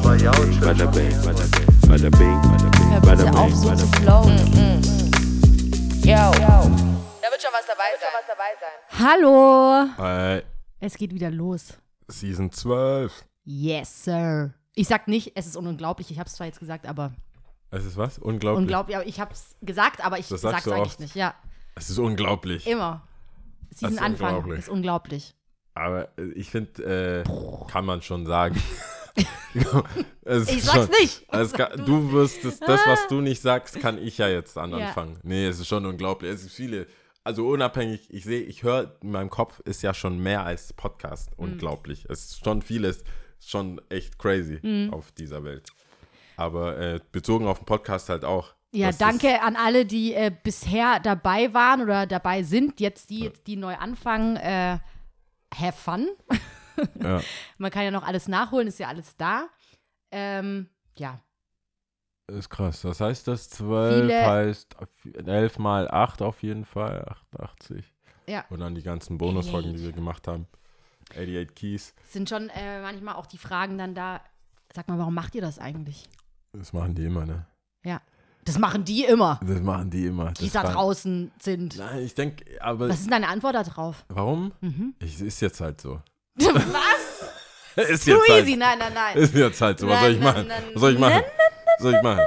bing, bada bing, bada bing, bada bing, bada bing, bada bing, bing. flowen. Yo. Da wird schon was dabei sein. Hallo. Äh, Es geht wieder los. Season 12. Yes, sir. Ich sag nicht, es ist unglaublich. Ich hab's zwar jetzt gesagt, aber Es ist was? Unglaublich. unglaublich. Aber ich hab's gesagt, aber ich Das sag's eigentlich oft. nicht. Ja, Es ist unglaublich. immer. Season ist Anfang unglaublich. ist unglaublich. Aber äh, ich finde, äh, kann man schon sagen. Ich sag's schon, nicht. Kann, du wirst es, das, was du nicht sagst, kann ich ja jetzt an Ja. anfangen. Nee, es ist schon unglaublich. Es ist viele, also unabhängig, ich sehe, ich höre, in meinem Kopf ist ja schon mehr als Podcast. Mhm. Unglaublich. Es ist schon vieles, schon echt crazy Mhm. auf dieser Welt. Aber äh, bezogen auf den Podcast halt auch. Ja, Das danke an alle, die äh, bisher dabei waren oder dabei sind. Jetzt die, die neu anfangen. Äh, have fun. Ja. Man kann ja noch alles nachholen, ist ja alles da. Ähm, ja, ist krass. Das heißt, das 12 Viele- heißt 11 mal 8 auf jeden Fall, 88. ja. Und dann die ganzen Bonusfolgen, die wir gemacht haben. 88 Keys. Sind schon äh, manchmal auch die Fragen dann da. Sag mal, warum macht ihr das eigentlich? Das machen die immer, ne? Ja. Das machen die immer, Das machen die immer. die Das da fragen- draußen sind. Nein, ich denke, aber Was ist deine Antwort darauf? warum? Mhm. Ich, ist jetzt halt so. Was? ist Too halt, easy, nein, nein, nein. Ist jetzt halt so. Was soll ich machen? Was soll ich machen? Was soll ich machen?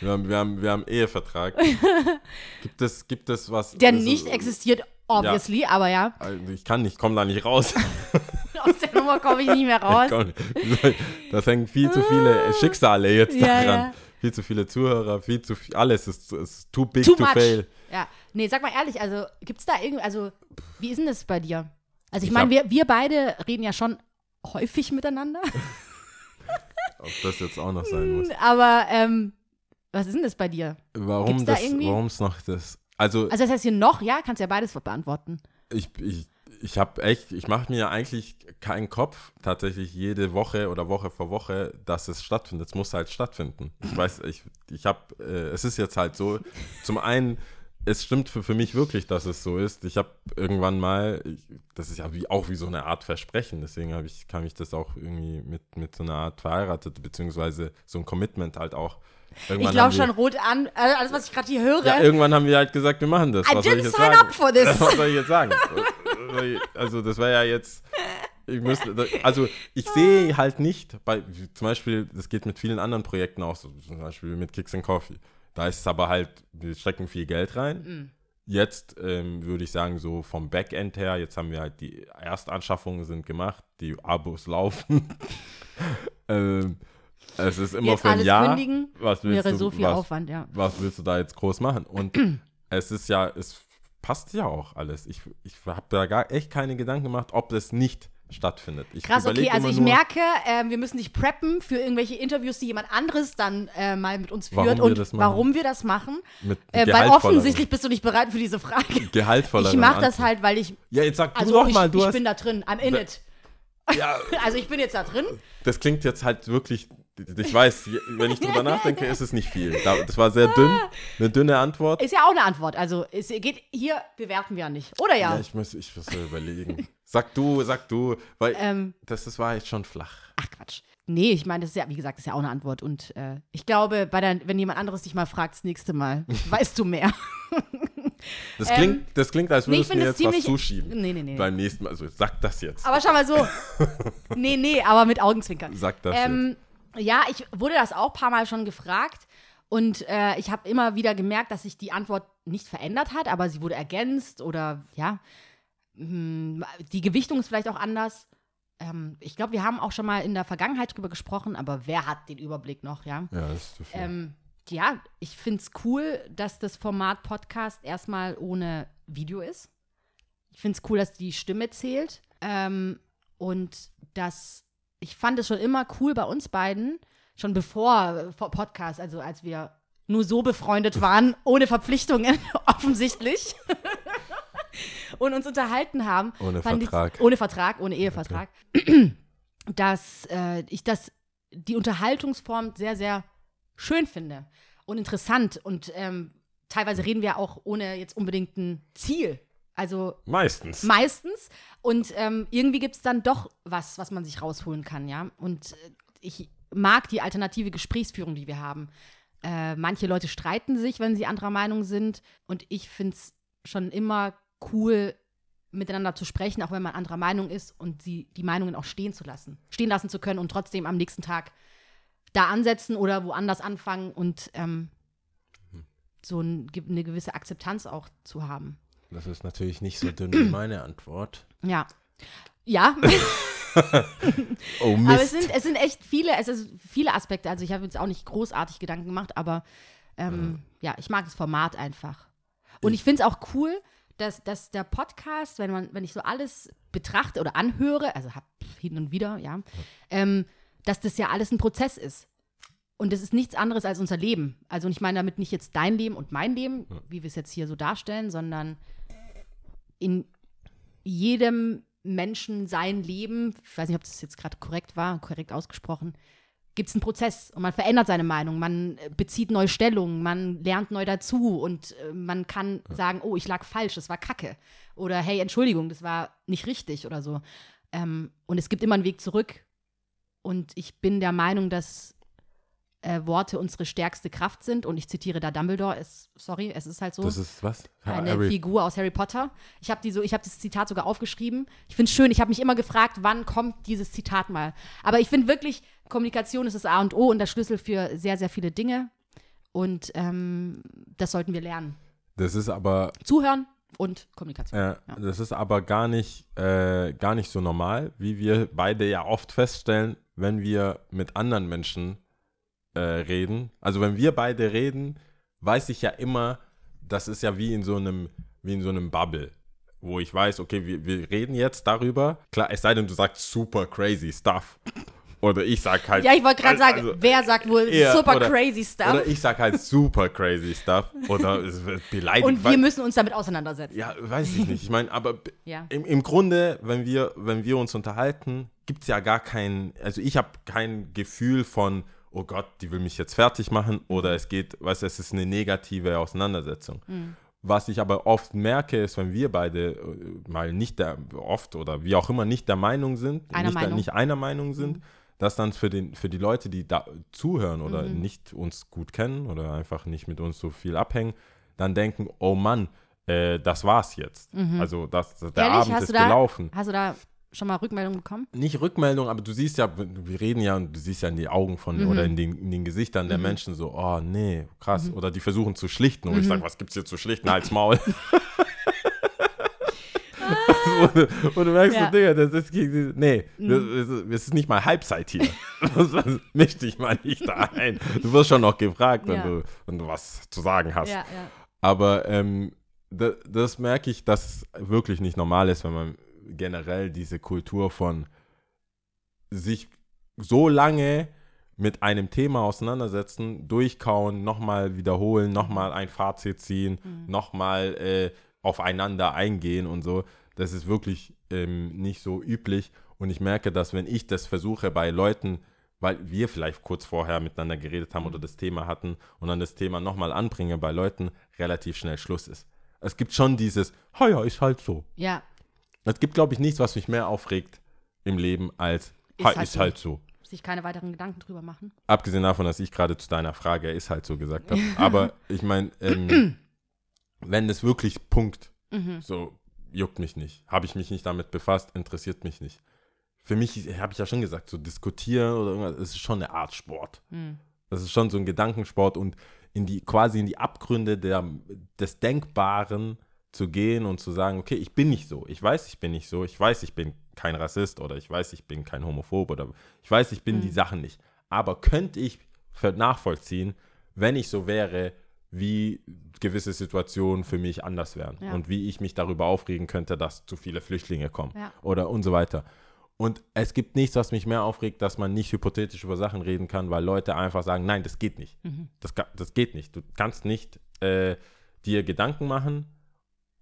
Wir haben, wir haben, wir haben Ehevertrag. Gibt es, gibt es was? Der also, nicht existiert, obviously, aber ja, Also ich kann nicht, komme da nicht raus. aus der Nummer komme ich nicht mehr raus. Komm. Das hängen viel zu viele Schicksale jetzt Ja, daran. ja. Viel zu viele Zuhörer, viel zu viel, alles ist, ist too big Too to much. fail. Ja, nee, sag mal ehrlich, also gibt's da irgendwie, also wie ist denn das bei dir? Also ich, Ich meine, wir, wir beide reden ja schon häufig miteinander, Ob das jetzt auch noch sein muss. aber ähm, was ist denn das bei dir? Warum da das, warum es noch das, also Also das heißt hier noch, ja, kannst ja beides beantworten. ich, ich, ich habe echt, ich mache mir eigentlich keinen Kopf, tatsächlich jede Woche oder Woche vor Woche, dass es stattfindet. Es muss halt stattfinden. Ich weiß, ich, ich habe, äh, es ist jetzt halt so, zum einen, es stimmt für, für mich wirklich, dass es so ist. Ich habe irgendwann mal, ich, das ist ja wie, auch wie so eine Art Versprechen, deswegen habe ich, kam ich das auch irgendwie mit, mit so einer Art verheiratet, beziehungsweise so ein Commitment halt auch. Ich Irgendwann haben wir- schon rot an, äh, alles was ich gerade hier höre. ja, irgendwann haben wir halt gesagt, wir machen das. I Was soll didn't ich jetzt sign sagen? up for this. Was soll ich jetzt sagen? also das wäre ja jetzt, ich müsste, also ich sehe halt nicht, bei, zum Beispiel, das geht mit vielen anderen Projekten auch, so, zum Beispiel mit Kicks and Coffee. Da ist es aber halt, wir stecken viel Geld rein. Mm. Jetzt ähm, würde ich sagen, so vom Backend her, jetzt haben wir halt die Erstanschaffungen sind gemacht, die Abos laufen. ähm, es ist immer Jetzt für ein Jahr. kündigen, was willst wäre du, so viel was, Aufwand, ja. was willst du da jetzt groß machen? Und es ist ja, es passt ja auch alles. Ich, ich habe da gar echt keine Gedanken gemacht, ob das nicht stattfindet. Ich Krass, okay, also ich nur, merke, ähm, wir müssen dich preppen für irgendwelche Interviews, die jemand anderes dann äh, mal mit uns führt und warum wir das machen. mit Äh, weil offensichtlich bist du nicht bereit für diese Frage. gehaltvolleren Ich mache das halt, weil ich, Ja, jetzt sag also du doch ich, mal, du ich hast. bin da drin, I'm in it. ja, Also ich bin jetzt da drin. das klingt jetzt halt wirklich. Ich weiß, wenn ich drüber nachdenke, ist es nicht viel. Da- Das war sehr dünn, eine dünne Antwort. Ist ja auch eine Antwort. Also es geht, hier bewerten wir ja nicht. Oder ja? Ja, ich muss, ich muss mir überlegen. Sag du, sag du, weil ähm, das, das war echt schon flach. ach Quatsch. Nee, ich meine, das ist ja, wie gesagt, das ist ja auch eine Antwort. Und äh, ich glaube, bei der, wenn jemand anderes dich mal fragt, das nächste Mal, weißt du mehr. Das Ähm, klingt, das klingt als nee, würdest du mir jetzt was zuschieben. Nee, nee, nee. Beim nächsten Mal. Also sag das jetzt. Aber schau mal so. nee, nee, aber mit Augenzwinkern. Sag das jetzt. Ja, ich wurde das auch ein paar Mal schon gefragt und äh, ich habe immer wieder gemerkt, dass sich die Antwort nicht verändert hat, aber sie wurde ergänzt oder ja, hm, die Gewichtung ist vielleicht auch anders. Ähm, ich glaube, wir haben auch schon mal in der Vergangenheit drüber gesprochen, aber wer hat den Überblick noch, ja? Ja, das ist zu viel. Ähm, ja, ich finde es cool, dass das Format Podcast erstmal ohne Video ist. Ich finde es cool, dass die Stimme zählt. Ähm, und dass ich fand es schon immer cool bei uns beiden, schon bevor äh, vor Podcast, also als wir nur so befreundet waren, ohne Verpflichtungen, offensichtlich. und uns unterhalten haben. Ohne ich- Vertrag. Ohne Vertrag, ohne Ehevertrag. Dass äh, ich das, die Unterhaltungsform sehr, sehr schön finde und interessant. Und ähm, teilweise reden wir auch ohne jetzt unbedingt ein Ziel. Also Meistens. meistens. Und ähm, irgendwie gibt es dann doch was, was man sich rausholen kann, ja. Und äh, ich mag die alternative Gesprächsführung, die wir haben. Äh, manche Leute streiten sich, wenn sie anderer Meinung sind. Und ich finde es schon immer cool, miteinander zu sprechen, auch wenn man anderer Meinung ist und sie die Meinungen auch stehen zu lassen. Stehen lassen zu können und trotzdem am nächsten Tag da ansetzen oder woanders anfangen und ähm, so ein, eine gewisse Akzeptanz auch zu haben. Das ist natürlich nicht so dünn wie meine Antwort. Ja. Ja. Oh Mist. aber es sind, es sind echt viele, es ist viele Aspekte. Also ich habe jetzt auch nicht großartig Gedanken gemacht, aber ähm, ja, ich mag das Format einfach. Und ich finde es auch cool, dass, dass der Podcast, wenn man, wenn ich so alles betrachte oder anhöre, also hab hin und wieder, ja, ähm, dass das ja alles ein Prozess ist. Und das ist nichts anderes als unser Leben. Also und ich meine damit nicht jetzt dein Leben und mein Leben, wie wir es jetzt hier so darstellen, sondern in jedem Menschen sein Leben, ich weiß nicht, ob das jetzt gerade korrekt war, korrekt ausgesprochen, gibt es einen Prozess und man verändert seine Meinung, man äh, bezieht neue Stellungen, man lernt neu dazu und äh, man kann sagen, oh, ich lag falsch, das war Kacke. Oder hey, Entschuldigung, das war nicht richtig oder so. Ähm, und es gibt immer einen Weg zurück. Und ich bin der Meinung, dass äh, Worte unsere stärkste Kraft sind. Und ich zitiere da Dumbledore, es, sorry, es ist halt so das ist was? eine Harry. Figur aus Harry Potter. Ich habe so, ich habe das Zitat sogar aufgeschrieben. Ich finde es schön. Ich habe mich immer gefragt, wann kommt dieses Zitat mal. Aber ich finde wirklich, Kommunikation ist das A und O und der Schlüssel für sehr, sehr viele Dinge. Und ähm, das sollten wir lernen. Das ist aber Zuhören und Kommunikation. Ja, das ist aber gar nicht, äh, gar nicht so normal, wie wir beide ja oft feststellen, wenn wir mit anderen Menschen äh, reden. Also wenn wir beide reden, weiß ich ja immer, das ist ja wie in so einem, wie in so einem Bubble, wo ich weiß, okay, wir, wir reden jetzt darüber. Klar, es sei denn, du sagst super crazy stuff. Oder ich sag halt. Ja, ich wollte gerade sagen, also, wer sagt wohl eher- super oder- crazy stuff? Oder ich sag halt super crazy stuff. Oder es wird beleidigt. und wir weil- müssen uns damit auseinandersetzen. ja, weiß ich nicht. Ich meine, aber Ja. im, im Grunde, wenn wir, wenn wir uns unterhalten, gibt es ja gar kein, also ich habe kein Gefühl von, oh Gott, die will mich jetzt fertig machen oder es geht, weißt du, es ist eine negative Auseinandersetzung. Mhm. Was ich aber oft merke, ist, wenn wir beide äh, mal nicht der, oft oder wie auch immer nicht der Meinung sind, Einer nicht, Meinung. nicht einer Meinung sind, dass dann für, den, für die Leute, die da zuhören oder Mhm. nicht uns gut kennen oder einfach nicht mit uns so viel abhängen, dann denken, oh Mann, äh, das war's jetzt. Also das, der Mhm. Ehrlich, Abend hast ist da, gelaufen. Hast du da schon mal Rückmeldungen bekommen? Nicht Rückmeldung, aber du siehst ja, wir reden ja und du siehst ja in die Augen von Mhm. oder in den, in den Gesichtern der Menschen so, oh nee, krass. Mhm. Oder die versuchen zu schlichten und ich sage, was gibt's hier zu schlichten? Halt's Maul. und, und du merkst Ja. so, Digga, das ist, gegen- nee, das, ist, das ist nicht mal Halbzeit hier. Das- Misch dich mal nicht da ein. Du wirst schon noch gefragt, wenn, Ja. du, wenn du was zu sagen hast. Ja, ja. Aber ähm, das, das merke ich, dass es wirklich nicht normal ist, wenn man generell diese Kultur von sich so lange mit einem Thema auseinandersetzen, durchkauen, nochmal wiederholen, nochmal ein Fazit ziehen, nochmal äh, aufeinander eingehen und so. Das ist wirklich ähm, nicht so üblich. Und ich merke, dass wenn ich das versuche bei Leuten, weil wir vielleicht kurz vorher miteinander geredet haben oder das Thema hatten und dann das Thema nochmal anbringe bei Leuten, relativ schnell Schluss ist. Es gibt schon dieses, ja, ist halt so. Ja, Es gibt, glaube ich, nichts, was mich mehr aufregt im Leben als, Ist ha, halt ist so. halt so. sich keine weiteren Gedanken drüber machen. Abgesehen davon, dass ich gerade zu deiner Frage, er ist halt so gesagt habe. Aber ich meine, ähm, wenn es wirklich Punkt, Mhm. so juckt mich nicht. Habe ich mich nicht damit befasst, interessiert mich nicht. Für mich habe ich ja schon gesagt, so diskutieren oder irgendwas, es ist schon eine Art Sport. Mhm. Das ist schon so ein Gedankensport und in die, quasi in die Abgründe der, des Denkbaren zu gehen und zu sagen, okay, ich bin nicht so. Ich weiß, ich bin nicht so. Ich weiß, ich bin kein Rassist oder ich weiß, ich bin kein Homophob oder ich weiß, ich bin die Sachen nicht. Aber könnte ich nachvollziehen, wenn ich so wäre, wie gewisse Situationen für mich anders wären Ja. und wie ich mich darüber aufregen könnte, dass zu viele Flüchtlinge kommen Ja. oder und so weiter. Und es gibt nichts, was mich mehr aufregt, dass man nicht hypothetisch über Sachen reden kann, weil Leute einfach sagen, nein, das geht nicht. Das, ga- das geht nicht. Du kannst nicht äh, dir Gedanken machen,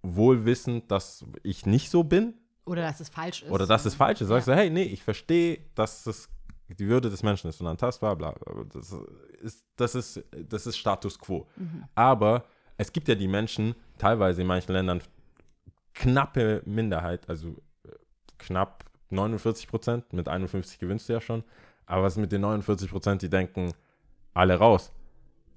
wohl wissend, dass ich nicht so bin Oder dass es falsch ist. oder dass es falsch ist. Sagst Ja. du, hey, nee, ich verstehe, dass es die Würde des Menschen ist unantastbar, bla, bla. Das ist, das ist, das ist Status quo. Mhm. Aber es gibt ja die Menschen, teilweise in manchen Ländern, knappe Minderheit, also äh, knapp 49 Prozent, mit 51 gewinnst du ja schon, Aber was ist mit den 49 Prozent, die denken, alle raus?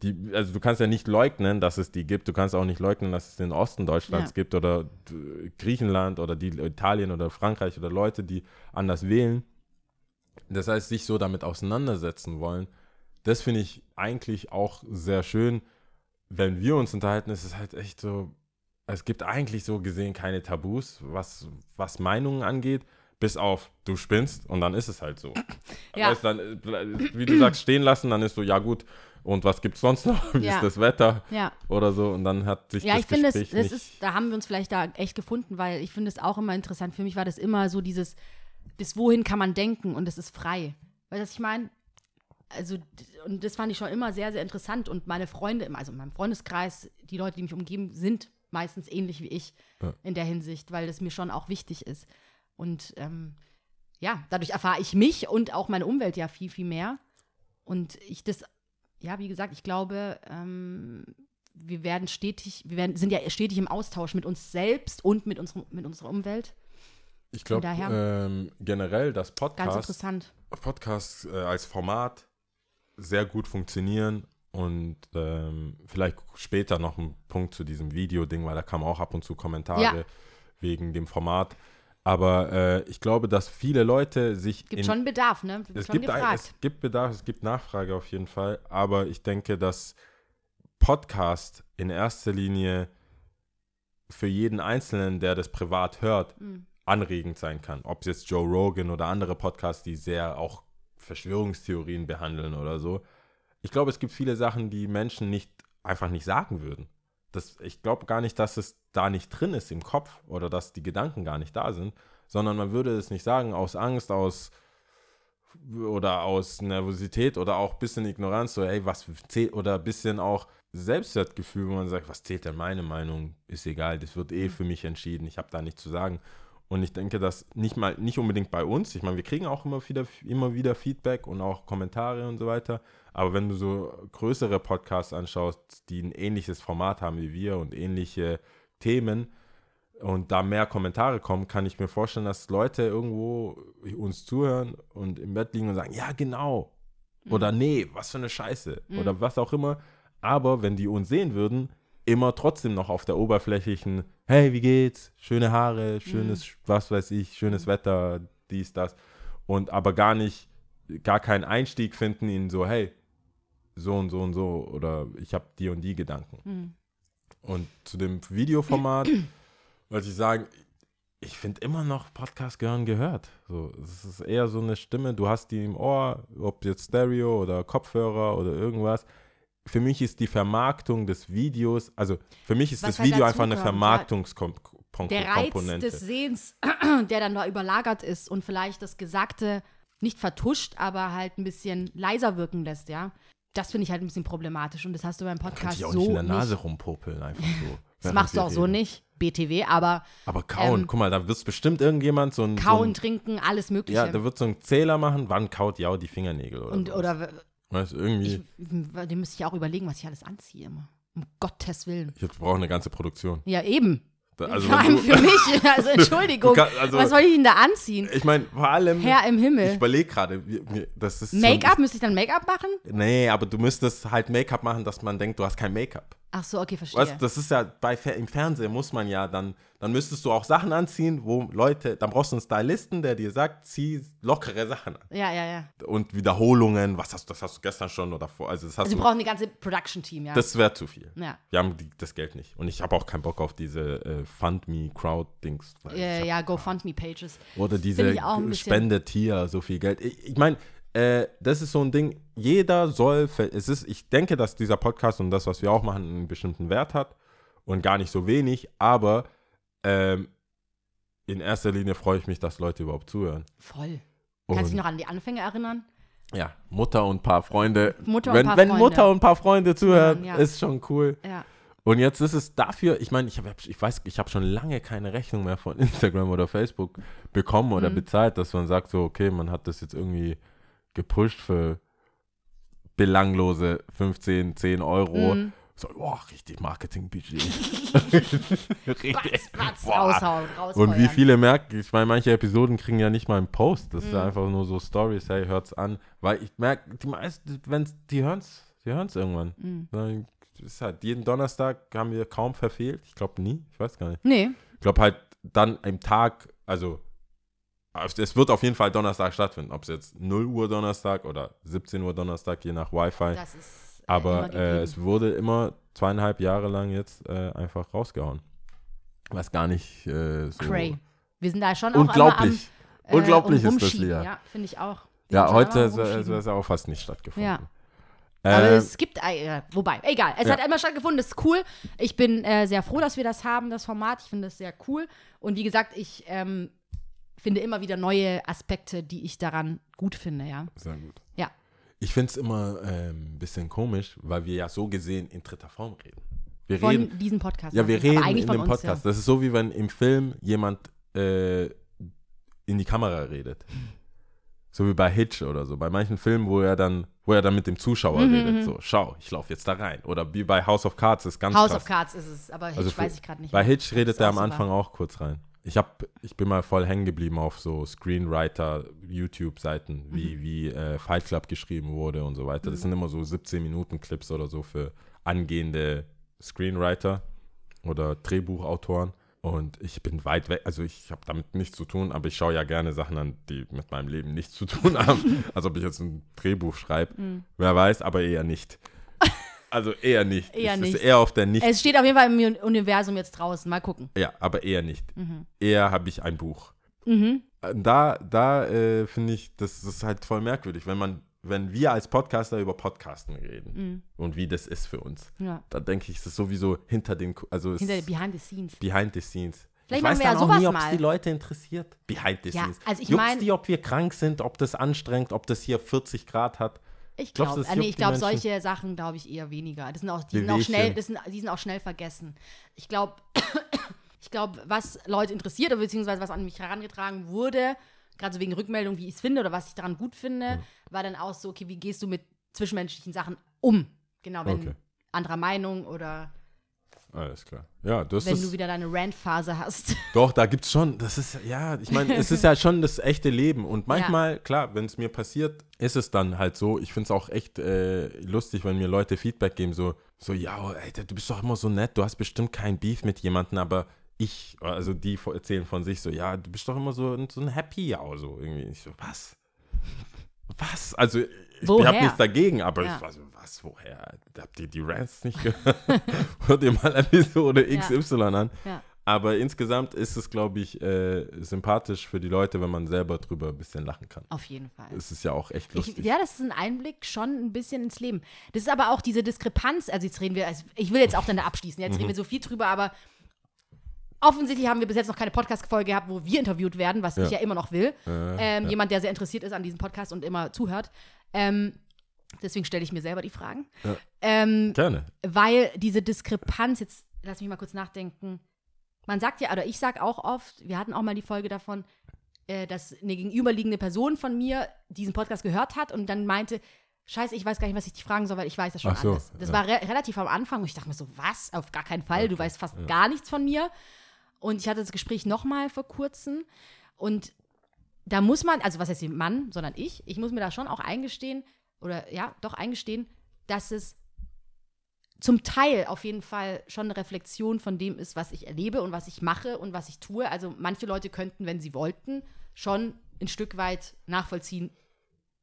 Die, also du kannst ja nicht leugnen, dass es die gibt. Du kannst auch nicht leugnen, dass es den Osten Deutschlands Ja. gibt oder äh, Griechenland oder die Italien oder Frankreich oder Leute, die anders wählen. Das heißt, sich so damit auseinandersetzen wollen, das finde ich eigentlich auch sehr schön. Wenn wir uns unterhalten, ist es halt echt so, es gibt eigentlich so gesehen keine Tabus, was, was Meinungen angeht, bis auf du spinnst und dann ist es halt so. Ja. Weißt, dann, äh, wie du sagst, stehen lassen, dann ist so, ja gut, und was gibt's sonst noch? Wie Ja. ist das Wetter? Ja. Oder so, und dann hat sich Ja, das ich finde, das, Gespräch das nicht... ist, da haben wir uns vielleicht da echt gefunden, weil ich finde es auch immer interessant. Für mich war das immer so dieses, bis wohin kann man denken und es ist frei. Weißt du, was ich meine? Also, und das fand ich schon immer sehr, sehr interessant. Und meine Freunde, also in meinem Freundeskreis, die Leute, die mich umgeben, sind meistens ähnlich wie ich Ja. in der Hinsicht, weil das mir schon auch wichtig ist. Und ähm, ja, dadurch erfahre ich mich und auch meine Umwelt ja viel, viel mehr. Und ich das, ja, wie gesagt, ich glaube, ähm, wir werden stetig, wir werden, sind ja stetig im Austausch mit uns selbst und mit, unserem, mit unserer Umwelt. Ich glaube ähm, generell, dass Ganz Podcast. Podcasts äh, als Format sehr gut funktionieren und ähm, vielleicht später noch ein Punkt zu diesem Video-Ding, weil da kamen auch ab und zu Kommentare Ja. wegen dem Format. Aber äh, ich glaube, dass viele Leute sich Gibt in, schon Bedarf, ne? Wird es gibt, ein, es gibt Bedarf, es gibt Nachfrage auf jeden Fall, aber ich denke, dass Podcast in erster Linie für jeden Einzelnen, der das privat hört, Mhm. anregend sein kann. Ob es jetzt Joe Rogan oder andere Podcasts, die sehr auch Verschwörungstheorien behandeln oder so. Ich glaube, es gibt viele Sachen, die Menschen nicht einfach nicht sagen würden. Das, ich glaube gar nicht, dass es da nicht drin ist im Kopf oder dass die Gedanken gar nicht da sind, sondern man würde es nicht sagen aus Angst, aus oder aus Nervosität oder auch ein bisschen Ignoranz, so, ey, was zählt, oder ein bisschen auch Selbstwertgefühl, wo man sagt, was zählt denn meine Meinung? Ist egal, das wird eh für mich entschieden, ich habe da nichts zu sagen. Und ich denke, dass nicht mal, nicht unbedingt bei uns, ich meine, wir kriegen auch immer wieder, immer wieder Feedback und auch Kommentare und so weiter, aber wenn du so größere Podcasts anschaust, die ein ähnliches Format haben wie wir und ähnliche Themen, und da mehr Kommentare kommen, kann ich mir vorstellen, dass Leute irgendwo uns zuhören und im Bett liegen und sagen, ja, genau. Oder nee, was für eine Scheiße. Oder was auch immer. Aber wenn die uns sehen würden, immer trotzdem noch auf der oberflächlichen, hey, wie geht's? Schöne Haare, schönes, was weiß ich, schönes Wetter, dies, das. Und aber gar nicht, gar keinen Einstieg finden in so, hey, so und so und so. Oder ich habe die und die Gedanken. Mhm. Und zu dem Videoformat wollte ich sagen, ich finde immer noch Podcast gehören gehört. So, es ist eher so eine Stimme, du hast die im Ohr, ob jetzt Stereo oder Kopfhörer oder irgendwas. Für mich ist die Vermarktung des Videos, also für mich ist Was das halt Video einfach eine ja. Vermarktungskomponente. Der Reiz des Sehens, der dann da überlagert ist und vielleicht das Gesagte nicht vertuscht, aber halt ein bisschen leiser wirken lässt, ja. Das finde ich halt ein bisschen problematisch und das hast du beim Kann Podcast ich auch so nicht in der Nase nicht. rumpopeln, einfach so. Das machst du auch so reden. nicht, BTW, aber Aber kauen, Ähm, guck mal, da wird bestimmt irgendjemand so ein. kauen, so trinken, alles ein, Mögliche. ja, da wird so ein Zähler machen, wann kaut ja die Fingernägel oder und, sowas. oder Weißt irgendwie. ich, dem müsste ich auch überlegen, was ich alles anziehe immer. Um Gottes Willen. Ich brauche eine ganze Produktion. Ja, eben. Da- Also, Vor allem du, für mich. Also Entschuldigung. Kann- also- was soll ich denn da anziehen? ich meine, vor allem, Herr im ich Himmel. überlege gerade, das ist. Make-up? Müsste ich dann Make-up machen? Nee, aber du müsstest halt Make-up machen, dass man denkt, du hast kein Make-up. Ach so, okay, verstehe. Weißt, das ist ja bei im Fernsehen muss man ja dann, dann müsstest du auch Sachen anziehen, wo Leute, dann brauchst du einen Stylisten, der dir sagt, zieh lockere Sachen an. ja, ja, ja. Und Wiederholungen, was hast du, das hast du gestern schon oder vor, also das hast Also wir du, brauchen eine ganze Production-Team, ja. das wäre zu viel. ja. Wir haben die, das Geld nicht. Und ich habe auch keinen Bock auf diese äh, Fund-Me-Crowd-Dings. Ja, ja, GoFundMe-Pages. Oder diese ich auch ein bisschen- spendet hier so viel Geld. Ich, ich meine, äh, das ist so ein Ding, jeder soll, es ist, ich denke, dass dieser Podcast und das, was wir auch machen, einen bestimmten Wert hat und gar nicht so wenig, aber ähm, in erster Linie freue ich mich, dass Leute überhaupt zuhören. Voll. Und, Kannst du dich noch an die Anfänge erinnern? ja, Mutter und ein paar Freunde. Mutter und wenn, paar wenn Freunde. Mutter und ein paar Freunde zuhören, Ja. ist schon cool. Ja. Und jetzt ist es dafür, ich meine, ich, hab, ich weiß, ich habe schon lange keine Rechnung mehr von Instagram oder Facebook bekommen oder Mhm. bezahlt, dass man sagt so, okay, man hat das jetzt irgendwie gepusht für belanglose 15, 10 Euro Mhm. So, boah, richtig Marketingbudget. Boah. raushauen, raushauen. Und wie viele merken, ich meine, manche Episoden kriegen ja nicht mal einen Post. Das ist Mhm. einfach nur so Stories, hey, hört's an. Weil ich merke, die meisten, wenn die hören's, die hören's irgendwann. Dann ist halt jeden Donnerstag haben wir kaum verfehlt. Ich glaube nie, ich weiß gar nicht. Nee, Ich glaube halt dann im Tag, also es wird auf jeden Fall Donnerstag stattfinden. Ob es jetzt 0 Uhr Donnerstag oder 17 Uhr Donnerstag, je nach Wi-Fi. das ist äh, Aber äh, es wurde immer zweieinhalb Jahre lang jetzt äh, einfach rausgehauen. Was gar nicht äh, so Cray. Wir sind da schon unglaublich. auch immer am, äh, unglaublich um ist das. Lia. Ja, finde ich auch. Ja, heute ist es auch fast nicht stattgefunden. Ja. Aber Äh, es gibt, äh, wobei, egal, es Ja. hat immer stattgefunden, das ist cool. Ich bin äh, sehr froh, dass wir das haben, das Format. Ich finde das sehr cool. Und wie gesagt, ich ähm, finde immer wieder neue Aspekte, die ich daran gut finde, ja. sehr gut. Ja. Ich finde es immer ähm, ein bisschen komisch, weil wir ja so gesehen in dritter Form reden. Wir Von reden, diesem Podcast. ja, wir natürlich, reden in von dem uns, Podcast. Das ist so, wie wenn im Film jemand äh, in die Kamera redet. So wie bei Hitch oder so. Bei manchen Filmen, wo er dann, wo er dann mit dem Zuschauer Mhm, redet. So, schau, ich laufe jetzt da rein. Oder wie bei House of Cards ist ganz Ja. House krass. of Cards ist es, aber Hitch Also für- weiß ich gerade nicht Bei. Hitch redet er am super. Anfang auch kurz rein. Ich, hab, ich bin mal voll hängen geblieben auf so Screenwriter-YouTube-Seiten, Mhm. wie, wie äh, Fight Club geschrieben wurde und so weiter. Das sind immer so 17-Minuten-Clips oder so für angehende Screenwriter oder Drehbuchautoren. Und ich bin weit weg, also ich habe damit nichts zu tun, aber ich schaue ja gerne Sachen an, die mit meinem Leben nichts zu tun haben. als ob ich jetzt ein Drehbuch schreibe. Mhm. Wer weiß, aber eher nicht. Also eher nicht. Eher es nicht. ist eher auf der nicht Es steht auf jeden Fall im Universum jetzt draußen. Mal gucken. ja, aber eher nicht. Mhm. Eher habe ich ein Buch. Mhm. Äh, Da, da äh, finde ich, das ist halt voll merkwürdig, wenn man, wenn wir als Podcaster über Podcasten reden Mhm. und wie das ist für uns. Ja. Da denke ich, es ist sowieso hinter den, also Hinter Behind the Scenes. behind the scenes. Vielleicht ich weiß wir ja dann auch nie, ob es die Leute interessiert. Behind the Ja, scenes. also ich Juckt's die, ob wir krank sind, ob das anstrengt, ob das hier 40 Grad hat? Ich glaube, äh, nee, ich glaube, solche Sachen glaube ich eher weniger. Das sind auch, die sind auch schnell, das sind, die sind auch schnell vergessen. Ich glaube, ich glaube, was Leute interessiert oder beziehungsweise was an mich herangetragen wurde, gerade so wegen Rückmeldung, wie ich es finde oder was ich daran gut finde, war dann auch so, okay, wie gehst du mit zwischenmenschlichen Sachen um? Genau, wenn Okay. anderer Meinung oder Alles klar. Ja, das wenn ist. du wieder deine Rant-Phase hast. Doch, da gibt's schon, das ist, ja, ich meine, es ist ja schon das echte Leben. Und manchmal, klar, wenn es mir passiert, ist es dann halt so. Ich finde es auch echt äh, lustig, wenn mir Leute Feedback geben, so, so, ja, du bist doch immer so nett, du hast bestimmt kein Beef mit jemandem, aber ich, also die erzählen von sich so, ja, du bist doch immer so, ein- so ein Happy Jau, so irgendwie. Ich so, was? Was? Also, ich habe nichts dagegen, aber Ja. ich war so, was, woher? Habt ihr die Rants nicht gehört? Hört ihr mal Episode Ja. XY an? Ja. Aber insgesamt ist es, glaube ich, äh, sympathisch für die Leute, wenn man selber drüber ein bisschen lachen kann. Auf jeden Fall. Es ist ja auch echt lustig. Ich, ja, das ist ein Einblick schon ein bisschen ins Leben. Das ist aber auch diese Diskrepanz, also jetzt reden wir, also ich will jetzt auch dann da abschließen, jetzt Mhm. reden wir so viel drüber, aber offensichtlich haben wir bis jetzt noch keine Podcast-Folge gehabt, wo wir interviewt werden, was ich Ja. ja immer noch will. Äh, ähm, ja. Jemand, der sehr interessiert ist an diesem Podcast und immer zuhört. Ähm, deswegen stelle ich mir selber die Fragen. Ja. Ähm, Gerne. weil diese Diskrepanz, jetzt lass mich mal kurz nachdenken. Man sagt ja, oder ich sage auch oft, wir hatten auch mal die Folge davon, äh, dass eine gegenüberliegende Person von mir diesen Podcast gehört hat und dann meinte, Scheiße, ich weiß gar nicht, was ich dich fragen soll, weil ich weiß das schon Ach so, alles. Das ja. war re relativ am Anfang und ich dachte mir so, was? Auf gar keinen Fall, du weißt fast ja. gar nichts von mir. Und ich hatte das Gespräch nochmal vor kurzem und da muss man, also was heißt Mann, sondern ich, ich muss mir da schon auch eingestehen, oder ja, doch eingestehen, dass es zum Teil auf jeden Fall schon eine Reflexion von dem ist, was ich erlebe und was ich mache und was ich tue. Also manche Leute könnten, wenn sie wollten, schon ein Stück weit nachvollziehen,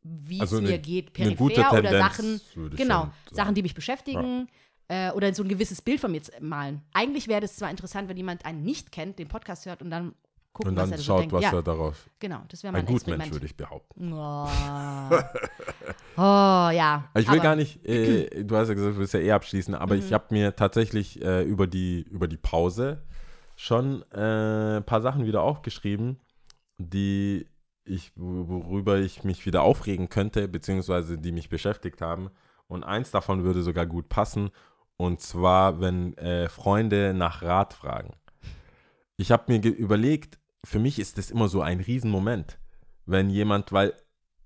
wie Also es mir eine- geht, peripher oder Tendenz, Sachen, würde ich genau. Sachen, die mich beschäftigen äh, oder so ein gewisses Bild von mir malen. Eigentlich wäre das zwar interessant, wenn jemand einen nicht kennt, den Podcast hört und dann guckt, Und was dann er so schaut, denkt. was ja, er daraus. genau, das wäre mein Ein Gutmensch, würde ich behaupten. Oh, oh ja. Ich will Aber- gar nicht, äh, du hast ja gesagt, du willst ja eh abschließen, aber Mhm. ich habe mir tatsächlich äh, über, die, über die Pause schon äh, ein paar Sachen wieder aufgeschrieben, die ich, worüber ich mich wieder aufregen könnte, beziehungsweise die mich beschäftigt haben. Und eins davon würde sogar gut passen, und zwar, wenn äh, Freunde nach Rat fragen. Ich habe mir überlegt, für mich ist das immer so ein Riesenmoment, wenn jemand, weil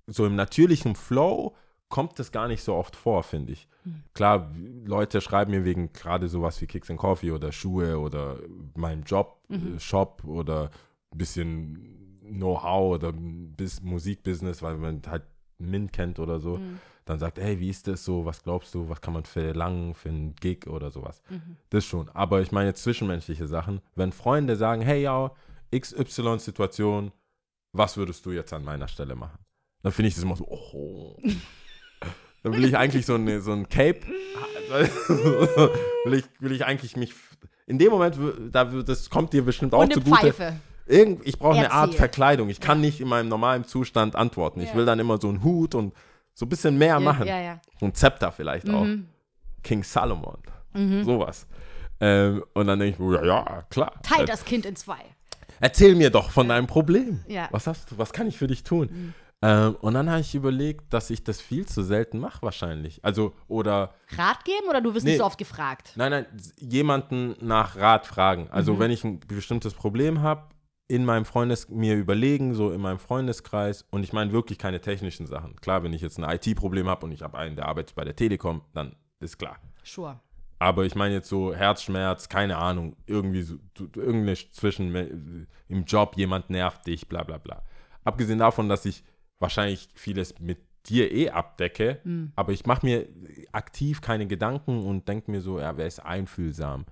so im natürlichen Flow kommt das gar nicht so oft vor, finde ich. Klar, Leute schreiben mir wegen gerade sowas wie Kicks and Coffee oder Schuhe oder meinem Job, äh, Shop oder ein bisschen Know-how oder bis Musikbusiness, weil man halt Min kennt oder so. Dann sagt, hey, wie ist das so? Was glaubst du? Was kann man verlangen für einen Gig oder sowas? Das schon. Aber ich meine jetzt zwischenmenschliche Sachen. Wenn Freunde sagen, hey, ja, XY-Situation, was würdest du jetzt an meiner Stelle machen? Dann finde ich das immer so, oh. Dann will ich eigentlich so, eine, so ein Cape. will, ich, will ich eigentlich mich. In dem Moment, da, das kommt dir bestimmt auch Und eine zugute. Pfeife. Irgend, ich brauche eine Art. Verkleidung. Ich kann nicht in meinem normalen Zustand antworten. Ich Ja. will dann immer so einen Hut und so ein bisschen mehr machen. Ja, ja. So ein Zepter vielleicht auch. Mhm. King Salomon. Sowas. Ähm, und dann denke ich, ja, ja, klar. Teil Äh, das Kind in zwei. Erzähl mir doch von deinem Problem. Ja. Mhm. Was hast du, was kann ich für dich tun? Ähm, und dann habe ich überlegt, dass ich das viel zu selten mache wahrscheinlich. Also, oder, Rat geben oder du wirst Nee. nicht so oft gefragt? nein, nein, jemanden nach Rat fragen. Also, Mhm. wenn ich ein bestimmtes Problem habe, in meinem Freundes, mir überlegen, so in meinem Freundeskreis, und ich meine wirklich keine technischen Sachen. Klar, wenn ich jetzt ein IT-Problem habe und ich habe einen, der arbeitet bei der Telekom, dann ist klar. Sure. Aber ich meine jetzt so Herzschmerz, keine Ahnung, irgendwie so, irgendeine zwischen äh, im Job, jemand nervt dich, bla bla bla. Abgesehen davon, dass ich wahrscheinlich vieles mit dir eh abdecke, aber ich mache mir aktiv keine Gedanken und denke mir so, ja, wer ist einfühlsam?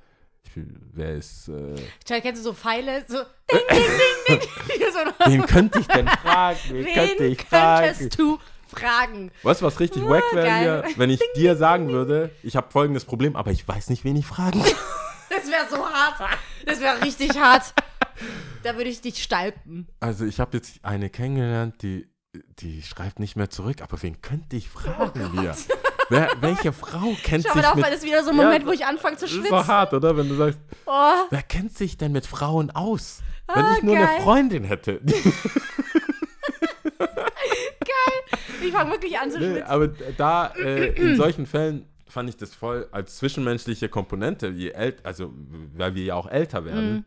Ich, wer ist, äh, Schau, kennst du so Pfeile? So ding, ding, ding, ding. So, wen könnte ich denn fragen? Wen, könnte wen ich fragen? könntest du fragen? Weißt du, was richtig Ah, wack wäre geil. hier, wenn ich dir sagen würde, ich habe folgendes Problem, aber ich weiß nicht, wen ich fragen. Das wäre so hart. Das wäre richtig hart. Da würde ich dich stalpen. Also ich habe jetzt eine kennengelernt, die, die schreibt nicht mehr zurück, aber wen könnte ich fragen wir? Wer, welche Frau kennt Oh Schau sich auf, mit... das ist wieder so ein Ja, Moment, wo ich anfange zu das ist schwitzen. doch hart, oder? Wenn du sagst, Oh, wer kennt sich denn mit Frauen aus? Wenn Ah, ich nur geil. eine Freundin hätte. ich fange wirklich an zu Nee, schwitzen. aber da, äh, in solchen Fällen fand ich das voll als zwischenmenschliche Komponente, je ält also weil wir ja auch älter werden. Mhm.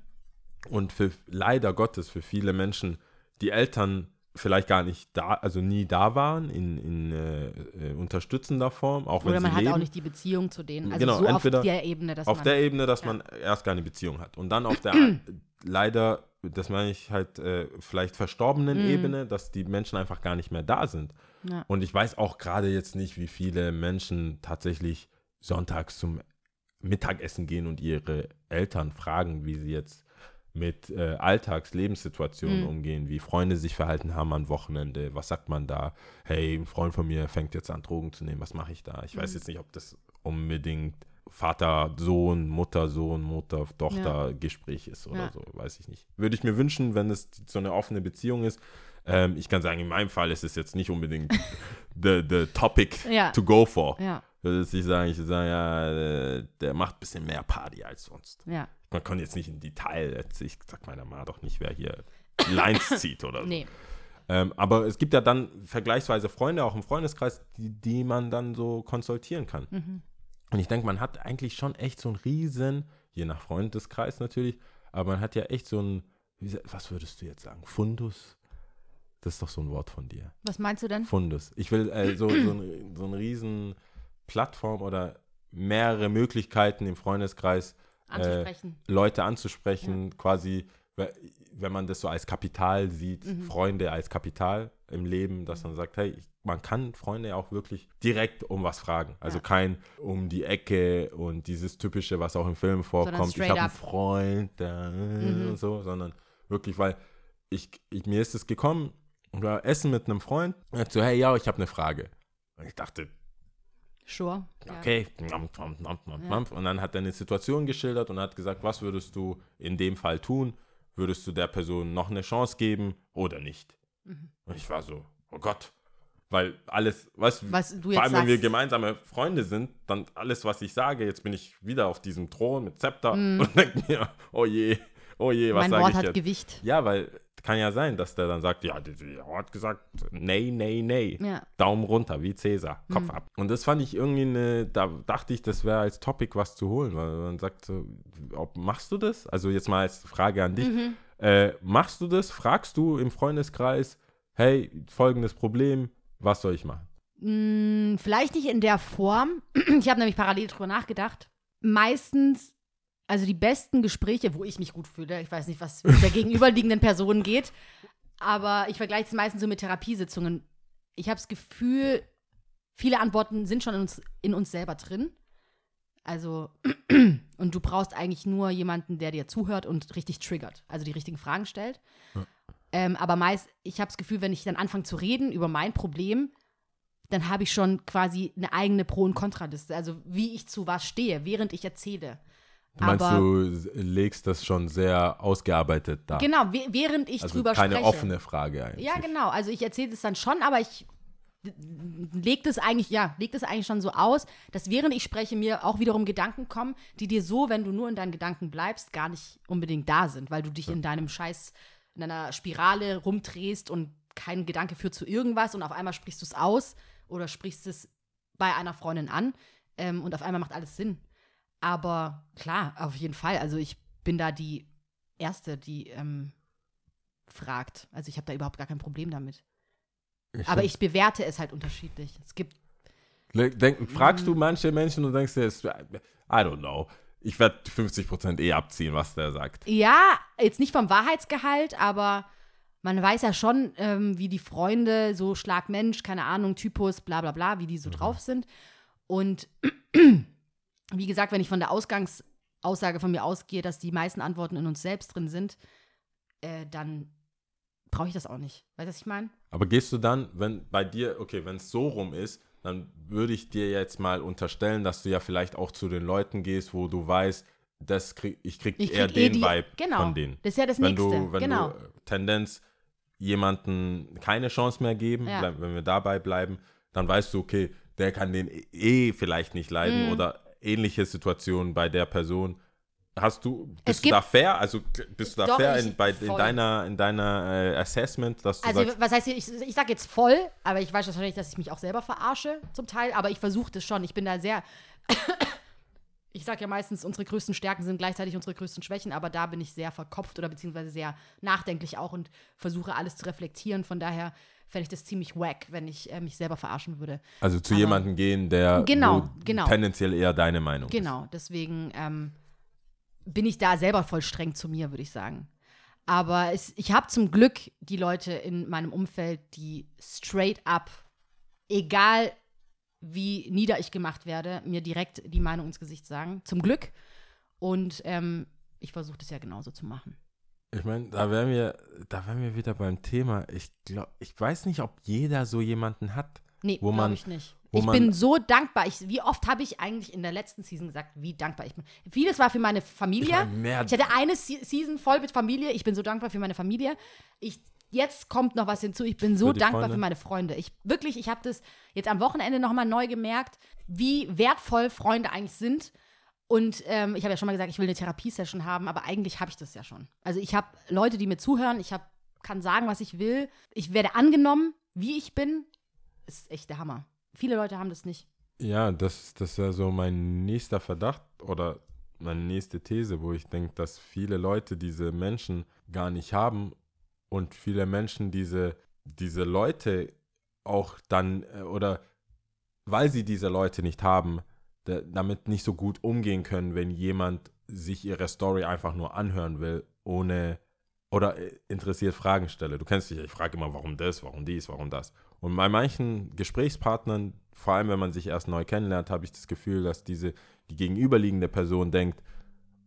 Und für leider Gottes für viele Menschen, die Eltern vielleicht gar nicht da, also nie da waren in, in äh, äh, unterstützender Form, auch wenn Oder sie man hat leben. auch nicht die Beziehung zu denen. Also Genau, so entweder auf der Ebene, dass auf man. der Ebene, dass man erst gar eine Beziehung hat. Und dann auf der leider, das meine ich halt, äh, vielleicht verstorbenen Ebene, dass die Menschen einfach gar nicht mehr da sind. Ja. Und ich weiß auch gerade jetzt nicht, wie viele Menschen tatsächlich sonntags zum Mittagessen gehen und ihre Eltern fragen, wie sie jetzt mit äh, Alltagslebenssituationen umgehen, wie Freunde sich verhalten haben am Wochenende, was sagt man da? Hey, ein Freund von mir fängt jetzt an, Drogen zu nehmen, was mache ich da? Ich weiß jetzt nicht, ob das unbedingt Vater, Sohn, Mutter, Sohn, Mutter, Tochter Gespräch ist oder Ja. so, weiß ich nicht. Würde ich mir wünschen, wenn es so eine offene Beziehung ist. Ähm, ich kann sagen, in meinem Fall ist es jetzt nicht unbedingt the, the topic Ja. to go for. Ja, Würde ich sagen, ich würde sagen, ja, äh, der macht ein bisschen mehr Party als sonst. ja. Man kann jetzt nicht in Detail, ich sag meiner Ma doch nicht, wer hier Lines zieht oder so. Nee. Ähm, aber es gibt ja dann vergleichsweise Freunde, auch im Freundeskreis, die, die man dann so konsultieren kann. Mhm. Und ich denke, man hat eigentlich schon echt so einen riesen, je nach Freundeskreis natürlich, aber man hat ja echt so ein, wie, sa- was würdest du jetzt sagen, Fundus? Das ist doch so ein Wort von dir. Was meinst du denn? Fundus. Ich will äh, so, so, ein, so eine riesen Plattform oder mehrere Möglichkeiten im Freundeskreis, Anzusprechen. Leute anzusprechen, quasi, we- wenn man das so als Kapital sieht, Mhm. Freunde als Kapital im Leben, dass man sagt, hey, ich- man kann Freunde auch wirklich direkt um was fragen. Also Ja. kein um die Ecke und dieses typische, was auch im Film vorkommt, ich habe einen. Freund da Mhm. und so, sondern wirklich, weil ich, ich, mir ist es gekommen, war essen mit einem Freund und er hat so, hey, ja, ich habe eine Frage. Und ich dachte, Sure. Okay. Ja. Und dann hat er eine Situation geschildert und hat gesagt, was würdest du in dem Fall tun? Würdest du der Person noch eine Chance geben oder nicht? Mhm. Und ich war so, oh Gott. Weil alles, was, Was du vor jetzt allem wenn wir gemeinsame Freunde sind, dann alles, was ich sage, jetzt bin ich wieder auf diesem Thron mit Zepter Mhm. und denke mir, oh je, oh je, was Mein sage Wort ich hat jetzt? Gewicht. Ja, weil kann ja sein, dass der dann sagt, ja, die hat gesagt, nee, nee, nee. Ja. Daumen runter, wie Cäsar, Kopf Mhm. ab. Und das fand ich irgendwie eine, da dachte ich, das wäre als Topic was zu holen, weil man sagt so, ob, machst du das? Also jetzt mal als Frage an dich. Mhm. Äh, machst du das? Fragst du im Freundeskreis, hey, folgendes Problem, was soll ich machen? Mh, vielleicht nicht in der Form. Ich habe nämlich parallel drüber nachgedacht. Meistens, also die besten Gespräche, wo ich mich gut fühle, ich weiß nicht, was mit der gegenüberliegenden Person geht, aber ich vergleiche es meistens so mit Therapiesitzungen. Ich habe das Gefühl, viele Antworten sind schon in uns, in uns selber drin. Also, und du brauchst eigentlich nur jemanden, der dir zuhört und richtig triggert, also die richtigen Fragen stellt. Ähm, aber meist, ich habe das Gefühl, wenn ich dann anfange zu reden über mein Problem, dann habe ich schon quasi eine eigene Pro- und Kontraliste. Also wie ich zu was stehe, während ich erzähle. Du meinst, Aber- du legst das schon sehr ausgearbeitet da. Genau, wäh- während ich also drüber keine spreche. offene Frage eigentlich. Ja, genau. Also ich erzähle es dann schon, aber ich leg das eigentlich, ja, leg das eigentlich schon so aus, dass während ich spreche, mir auch wiederum Gedanken kommen, die dir so, wenn du nur in deinen Gedanken bleibst, gar nicht unbedingt da sind, weil du dich in deinem Scheiß, in deiner Spirale rumdrehst und kein Gedanke führt zu irgendwas und auf einmal sprichst du es aus oder sprichst es bei einer Freundin an ähm, und auf einmal macht alles Sinn. Aber klar, auf jeden Fall. Also ich bin da die Erste, die ähm, fragt. Also ich habe da überhaupt gar kein Problem damit. Aber ich bewerte es halt unterschiedlich. Es gibt, Denk, fragst du manche Menschen und denkst dir, es- I don't know. Ich werde 50% eh abziehen, was der sagt. ja, jetzt nicht vom Wahrheitsgehalt, aber man weiß ja schon, ähm, wie die Freunde, so Schlagmensch, keine Ahnung, Typus, bla bla bla, wie die so drauf sind. Und wie gesagt, wenn ich von der Ausgangsaussage von mir ausgehe, dass die meisten Antworten in uns selbst drin sind, äh, dann brauche ich das auch nicht. Weißt du, was ich meine? Aber gehst du dann, wenn bei dir, okay, wenn es so rum ist, dann würde ich dir jetzt mal unterstellen, dass du ja vielleicht auch zu den Leuten gehst, wo du weißt, das krieg, ich krieg Ich eher krieg eh den die- Vibe genau. von denen. Das ist ja das wenn Nächste. Du, wenn genau. du Tendenz jemanden keine Chance mehr geben, Ja. bleib, wenn wir dabei bleiben, dann weißt du, okay, der kann den eh vielleicht nicht leiden Mhm. oder ähnliche Situationen bei der Person. Hast du, bist du da fair? Also bist du da Doch, fair in, bei, in deiner, in deiner äh, Assessment, dass du Also, sagst, was heißt hier, ich, ich sage jetzt voll, aber ich weiß wahrscheinlich, dass ich mich auch selber verarsche, zum Teil, aber ich versuche das schon. Ich bin da sehr. ich sage ja meistens, unsere größten Stärken sind gleichzeitig unsere größten Schwächen, aber da bin ich sehr verkopft oder beziehungsweise sehr nachdenklich auch und versuche alles zu reflektieren. Von daher fände ich das ziemlich wack, wenn ich äh, mich selber verarschen würde. Also zu jemandem gehen, der Genau, genau. tendenziell eher deine Meinung ist. Genau, deswegen ähm, bin ich da selber voll streng zu mir, würde ich sagen. Aber es, ich habe zum Glück die Leute in meinem Umfeld, die straight up, egal wie nieder ich gemacht werde, mir direkt die Meinung ins Gesicht sagen. Zum Glück. Und ähm, ich versuche das ja genauso zu machen. Ich meine, da wären wir, da wir wieder beim Thema. Ich glaube, ich weiß nicht, ob jeder so jemanden hat. Nee, glaube ich nicht. Ich bin so dankbar. Ich, wie oft habe ich eigentlich in der letzten Season gesagt, wie dankbar ich bin? Vieles war für meine Familie. Ich Ich hatte eine Se Season voll mit Familie. Ich bin so dankbar für meine Familie. Ich, jetzt kommt noch was hinzu. Ich bin so Für dankbar Freunde? für meine Freunde. Ich wirklich, ich habe das jetzt am Wochenende nochmal neu gemerkt, wie wertvoll Freunde eigentlich sind. Und ähm, ich habe ja schon mal gesagt, ich will eine Therapiesession haben, aber eigentlich habe ich das ja schon. Also ich habe Leute, die mir zuhören. Ich hab, kann sagen, was ich will. Ich werde angenommen, wie ich bin. Ist echt der Hammer. Viele Leute haben das nicht. Ja, das, das wäre so mein nächster Verdacht oder meine nächste These, wo ich denke, dass viele Leute diese Menschen gar nicht haben und viele Menschen diese, diese Leute auch dann äh, oder weil sie diese Leute nicht haben, da, damit nicht so gut umgehen können, wenn jemand sich ihre Story einfach nur anhören will, ohne oder äh, interessiert Fragen stelle. Du kennst dich, ich frage immer, warum das, warum dies, warum das. Und bei manchen Gesprächspartnern, vor allem wenn man sich erst neu kennenlernt, habe ich das Gefühl, dass diese, die gegenüberliegende Person denkt,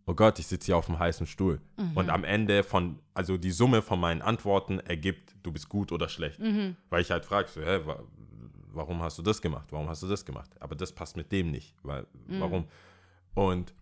oh Gott, ich sitze hier auf dem heißen Stuhl. Und am Ende von, also die Summe von meinen Antworten ergibt, du bist gut oder schlecht. Weil ich halt frage, so, hä, wa warum hast du das gemacht? Warum hast du das gemacht? Aber das passt mit dem nicht. Weil, warum? Und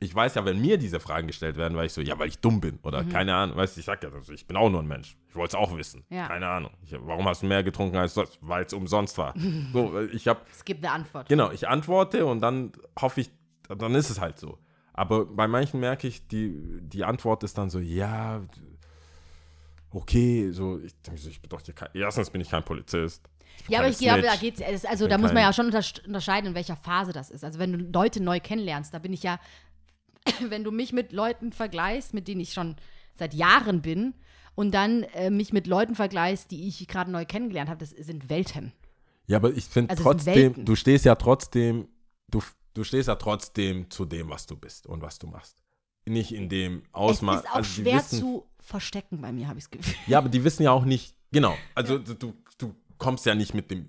ich weiß ja, wenn mir diese Fragen gestellt werden, weil ich so, ja, weil ich dumm bin oder keine Ahnung, weißt du, ich sag ja, also ich bin auch nur ein Mensch. Ich wollte es auch wissen. Ja. Keine Ahnung. Ich, warum hast du mehr getrunken als sonst? Weil es umsonst war. so, ich habe, Es gibt eine Antwort. genau, ich antworte und dann hoffe ich, dann ist es halt so. Aber bei manchen merke ich, die, die Antwort ist dann so, ja, okay, so, ich denke so, ich bin doch hier kein, erstens bin ich kein Polizist. bin Ja, aber ich glaube, da geht's, also da muss man ja schon untersch- unterscheiden, in welcher Phase das ist. Also wenn du Leute neu kennenlernst, da bin ich ja, wenn du mich mit Leuten vergleichst, mit denen ich schon seit Jahren bin, und dann äh, mich mit Leuten vergleichst, die ich gerade neu kennengelernt habe, das sind Welten. Ja, aber ich finde Also trotzdem, du stehst ja trotzdem, du, du stehst ja trotzdem zu dem, was du bist und was du machst. Nicht in dem Ausmaß. es ist auch also schwer wissen, zu verstecken bei mir, habe ich das Gefühl. Ja, aber die wissen ja auch nicht, genau. Also du, du, du kommst ja nicht mit dem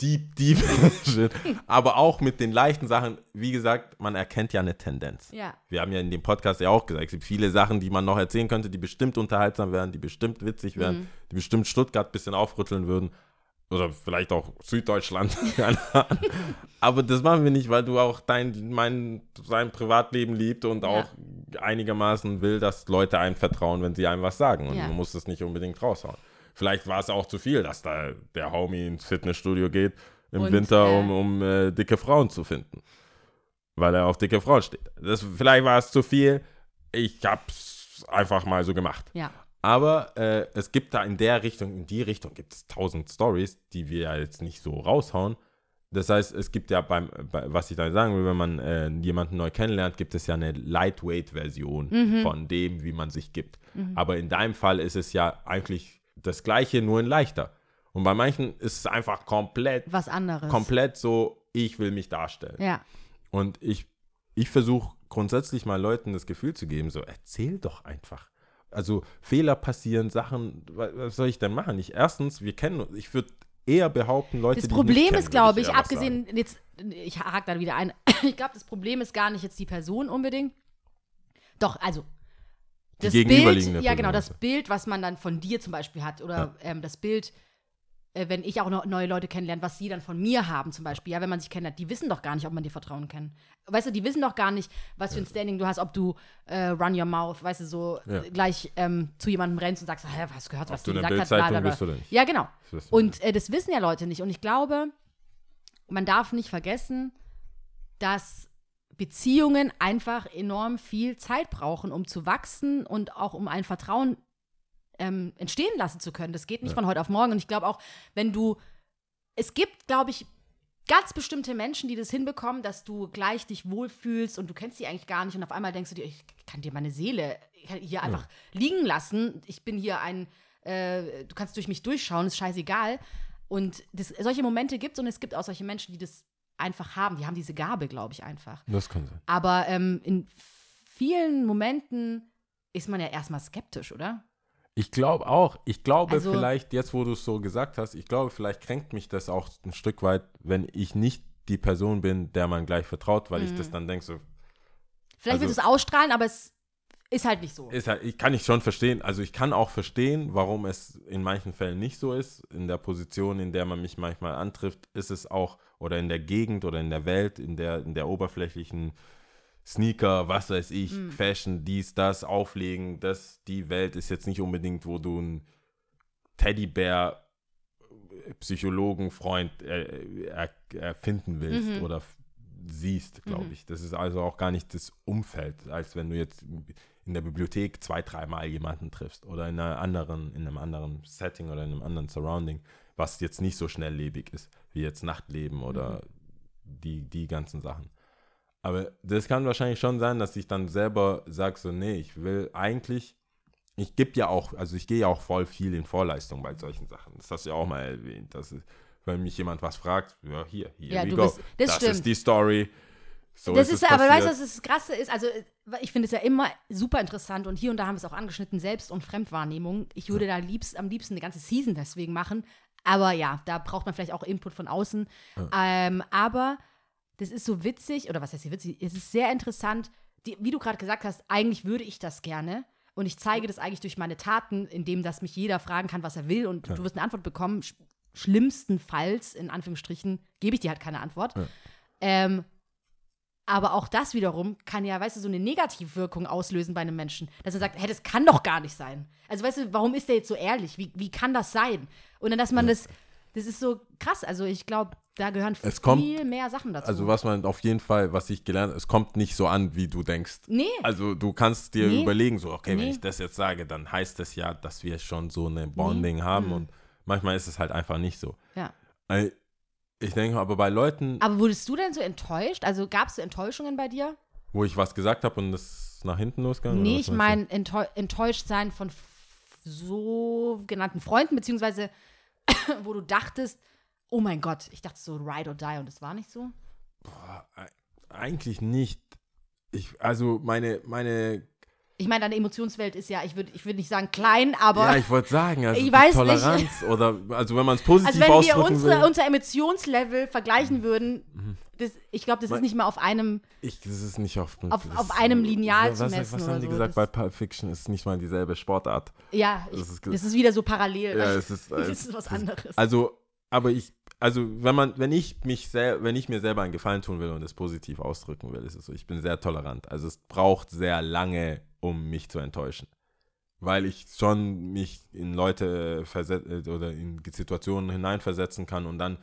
deep, deep Shit, aber auch mit den leichten Sachen. Wie gesagt, man erkennt ja eine Tendenz. Ja. Wir haben ja in dem Podcast ja auch gesagt, es gibt viele Sachen, die man noch erzählen könnte, die bestimmt unterhaltsam wären, die bestimmt witzig wären, Mhm. die bestimmt Stuttgart ein bisschen aufrütteln würden. Oder vielleicht auch Süddeutschland. Aber das machen wir nicht, weil du auch dein, mein, sein Privatleben liebt und Ja. auch einigermaßen will, dass Leute einem vertrauen, wenn sie einem was sagen. Und Ja. man muss es nicht unbedingt raushauen. Vielleicht war es auch zu viel, dass da der Homie ins Fitnessstudio geht im Und, Winter, äh, um, um äh, dicke Frauen zu finden. Weil er auf dicke Frauen steht. Das, vielleicht war es zu viel. Ich hab's einfach mal so gemacht. Ja. Aber äh, es gibt da in der Richtung, in die Richtung gibt es tausend Stories, die wir ja jetzt nicht so raushauen. Das heißt, es gibt ja beim, bei, was ich da sagen will, wenn man äh, jemanden neu kennenlernt, gibt es ja eine Lightweight-Version von dem, wie man sich gibt. Aber in deinem Fall ist es ja eigentlich das Gleiche, nur in leichter. Und bei manchen ist es einfach komplett, Was anderes. komplett so, ich will mich darstellen. Ja. Und ich, ich versuche grundsätzlich mal Leuten das Gefühl zu geben, so erzähl doch einfach. Also Fehler passieren, Sachen, wa- was soll ich denn machen? Ich, erstens, wir kennen uns, ich würde eher behaupten, Leute, Das die Problem ich nicht kenne, ist, glaube ich, was abgesehen, sagen. jetzt, ich hake da wieder ein, ich glaube, das Problem ist gar nicht jetzt die Person unbedingt. Doch, also. Das Bild, ja genau, das Bild, was man dann von dir zum Beispiel hat, oder ähm, das Bild, äh, wenn ich auch noch neue Leute kennenlerne, was sie dann von mir haben zum Beispiel, ja, wenn man sich kennenlernt, die wissen doch gar nicht, ob man dir vertrauen kann. Weißt du, die wissen doch gar nicht, was für ein Standing du hast, ob du äh, run your mouth, weißt du, so Ja. gleich ähm, zu jemandem rennst und sagst, hä, was gehört, was du die in der gesagt hat, bla, bla, bla. bist oder nicht. Ja, genau. Das Und äh, das wissen ja Leute nicht. Und ich glaube, man darf nicht vergessen, dass Beziehungen einfach enorm viel Zeit brauchen, um zu wachsen und auch um ein Vertrauen ähm, entstehen lassen zu können. Das geht nicht von heute auf morgen. Und ich glaube auch, wenn du, es gibt, glaube ich, ganz bestimmte Menschen, die das hinbekommen, dass du gleich dich wohlfühlst und du kennst sie eigentlich gar nicht und auf einmal denkst du dir, ich kann dir meine Seele hier einfach liegen lassen. Ich bin hier ein, äh, du kannst durch mich durchschauen, ist scheißegal. Und das, solche Momente gibt es und es gibt auch solche Menschen, die das einfach haben. Die haben diese Gabe, glaube ich, einfach. Das kann sein. Aber ähm, in vielen Momenten ist man ja erstmal skeptisch, oder? Ich glaube auch, ich glaube Also- vielleicht, jetzt wo du es so gesagt hast, ich glaube, vielleicht kränkt mich das auch ein Stück weit, wenn ich nicht die Person bin, der man gleich vertraut, weil ich Mhm. das dann denke, so, Vielleicht Also- willst du es ausstrahlen, aber es ist halt nicht so. ist halt, ich kann ich schon verstehen, also ich kann auch verstehen, warum es in manchen Fällen nicht so ist. In der Position, in der man mich manchmal antrifft, ist es auch, oder in der Gegend oder in der Welt, in der, in der oberflächlichen Sneaker, was weiß ich, Mhm. Fashion, dies, das, Auflegen, das, die Welt ist jetzt nicht unbedingt, wo du einen Teddybär äh, Psychologen, Freund äh, er, erfinden willst Mhm. oder siehst, glaube Mhm. ich. Das ist also auch gar nicht das Umfeld, als wenn du jetzt in der Bibliothek zwei, dreimal jemanden triffst oder in einer anderen, in einem anderen Setting oder in einem anderen Surrounding, was jetzt nicht so schnelllebig ist, wie jetzt Nachtleben oder die, die ganzen Sachen. Aber das kann wahrscheinlich schon sein, dass ich dann selber sage, so, nee, ich will eigentlich, ich gebe ja auch, also ich gehe ja auch voll viel in Vorleistung bei solchen Sachen. Das hast du ja auch mal erwähnt. Das ist, wenn mich jemand was fragt, ja, hier, hier Ja, we go. bist- das stimmt. ist die Story. So das ist, ist, aber weißt du, was das Krasse ist? Also, ich finde es ja immer super interessant und hier und da haben wir es auch angeschnitten, Selbst- und Fremdwahrnehmung. Ich würde da liebst, am liebsten eine ganze Season deswegen machen. Aber ja, da braucht man vielleicht auch Input von außen. Ähm, aber das ist so witzig, oder was heißt hier witzig? Es ist sehr interessant, die, wie du gerade gesagt hast, eigentlich würde ich das gerne. Und ich zeige das eigentlich durch meine Taten, indem dass mich jeder fragen kann, was er will und du wirst eine Antwort bekommen. Sch schlimmstenfalls, in Anführungsstrichen, gebe ich dir halt keine Antwort. Ähm, aber auch das wiederum kann ja, weißt du, so eine Negativwirkung auslösen bei einem Menschen. Dass er sagt, hey, das kann doch gar nicht sein. Also, weißt du, warum ist der jetzt so ehrlich? Wie, wie kann das sein? Und dann, dass man das, das ist so krass. Also, ich glaube, da gehören Es viel kommt- mehr Sachen dazu. Also was man auf jeden Fall, was ich gelernt habe, es kommt nicht so an, wie du denkst. Nee. Also du kannst dir Nee. überlegen, so, okay, wenn Nee. ich das jetzt sage, dann heißt das ja, dass wir schon so eine Bonding haben und manchmal ist es halt einfach nicht so. ja. Ich denke aber bei Leuten, Aber wurdest du denn so enttäuscht? Also, gab es so Enttäuschungen bei dir? wo ich was gesagt habe und es nach hinten losgegangen Nee, ich meine enttäu enttäuscht sein von so genannten Freunden, beziehungsweise wo du dachtest, oh mein Gott, ich dachte so Ride or Die und das war nicht so. Eigentlich nicht. Ich, also meine, meine, Ich meine, deine Emotionswelt ist ja, ich würde ich würd nicht sagen klein, aber ja, ich wollte sagen, also Ich weiß nicht. Toleranz oder, also wenn man es positiv also wenn wir ausdrücken unsere, will. unser Emotionslevel vergleichen würden, das, ich glaube, das ist nicht mal auf einem, Ich, das ist nicht auf, Auf- auf einem Lineal was, zu was, messen Was oder haben die so, gesagt das- bei Pulp Fiction? Ist nicht mal dieselbe Sportart. ja, ich, Das ist das, ist wieder so parallel. Ja, es ist, das ist was anderes. Also, aber ich, also wenn man, wenn ich mich sel wenn ich mir selber einen Gefallen tun will und es positiv ausdrücken will, ist es so, ich bin sehr tolerant. Also es braucht sehr lange, um mich zu enttäuschen. Weil ich schon mich in Leute äh, oder in Situationen hineinversetzen kann und dann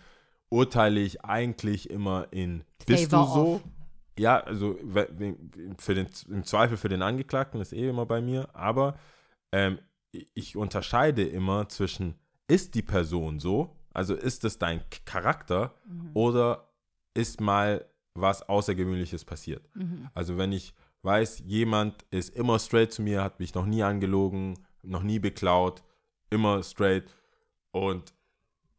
urteile ich eigentlich immer in bist Favor du so? of. Ja, also für den, im Zweifel für den Angeklagten ist eh immer bei mir, aber ähm, ich unterscheide immer zwischen, ist die Person so, also ist es dein Charakter Mhm. oder ist mal was Außergewöhnliches passiert. Mhm. Also wenn ich weiß, jemand ist immer straight zu mir, hat mich noch nie angelogen, noch nie beklaut, immer straight und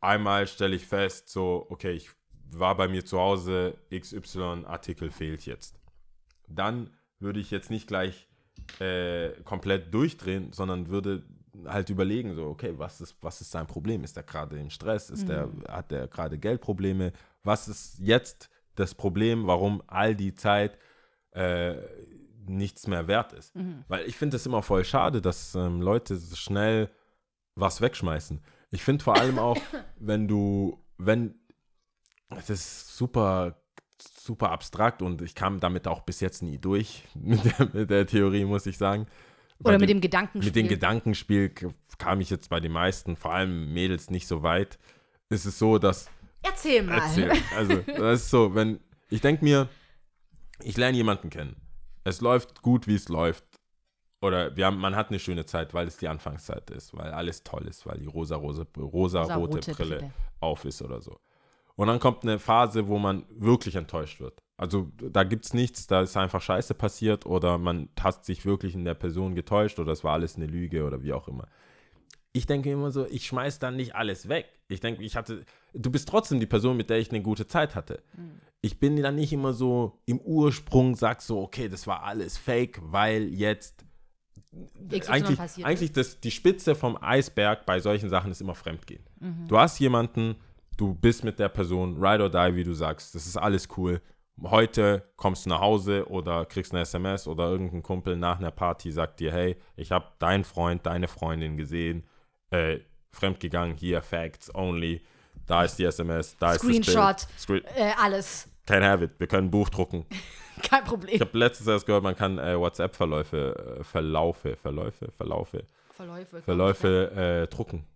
einmal stelle ich fest, so, okay, ich war bei mir zu Hause, XY-Artikel fehlt jetzt. Dann würde ich jetzt nicht gleich äh, komplett durchdrehen, sondern würde halt überlegen, so, okay, was ist, was ist sein Problem? Ist er gerade im Stress? Ist der, hat er gerade Geldprobleme? Was ist jetzt das Problem, warum all die Zeit äh, nichts mehr wert ist? Weil ich finde es immer voll schade, dass ähm, Leute so schnell was wegschmeißen. Ich finde vor allem auch, wenn du, wenn, das ist super, super abstrakt und ich kam damit auch bis jetzt nie durch mit der, mit der Theorie, muss ich sagen. Bei Oder mit dem- dem Gedankenspiel. mit dem Gedankenspiel kam ich jetzt bei den meisten, vor allem Mädels, nicht so weit. Es ist so, dass Erzähl mal. Erzähl. Also, das ist so, wenn ich denke mir, ich lerne jemanden kennen. Es läuft gut, wie es läuft. Oder wir haben, man hat eine schöne Zeit, weil es die Anfangszeit ist, weil alles toll ist, weil die rosa, rosa, rosa rote Rosa-rote Brille, Brille. auf ist oder so. Und dann kommt eine Phase, wo man wirklich enttäuscht wird. Also da gibt es nichts, da ist einfach Scheiße passiert oder man hat sich wirklich in der Person getäuscht oder es war alles eine Lüge oder wie auch immer ich denke immer so, ich schmeiß dann nicht alles weg. Ich denke, ich hatte, du bist trotzdem die Person, mit der ich eine gute Zeit hatte. Ich bin dann nicht immer so im Ursprung, sag so, okay, das war alles fake, weil jetzt XY eigentlich, passiert eigentlich das, die Spitze vom Eisberg bei solchen Sachen ist immer Fremdgehen. Mhm. Du hast jemanden, du bist mit der Person, ride or die, wie du sagst, das ist alles cool. Heute kommst du nach Hause oder kriegst eine SMS oder irgendein Kumpel nach einer Party sagt dir, hey, ich habe deinen Freund, deine Freundin gesehen, äh, fremdgegangen, hier, Facts only, da ist die SMS, da Screenshot. ist das Bild. Screen Äh, alles. Can have it, wir können ein Buch drucken. Kein Problem. Ich habe letztens erst gehört, man kann äh, WhatsApp-Verläufe, äh, Verlaufe, Verläufe, Verlaufe, Verläufe. Verläufe äh, drucken.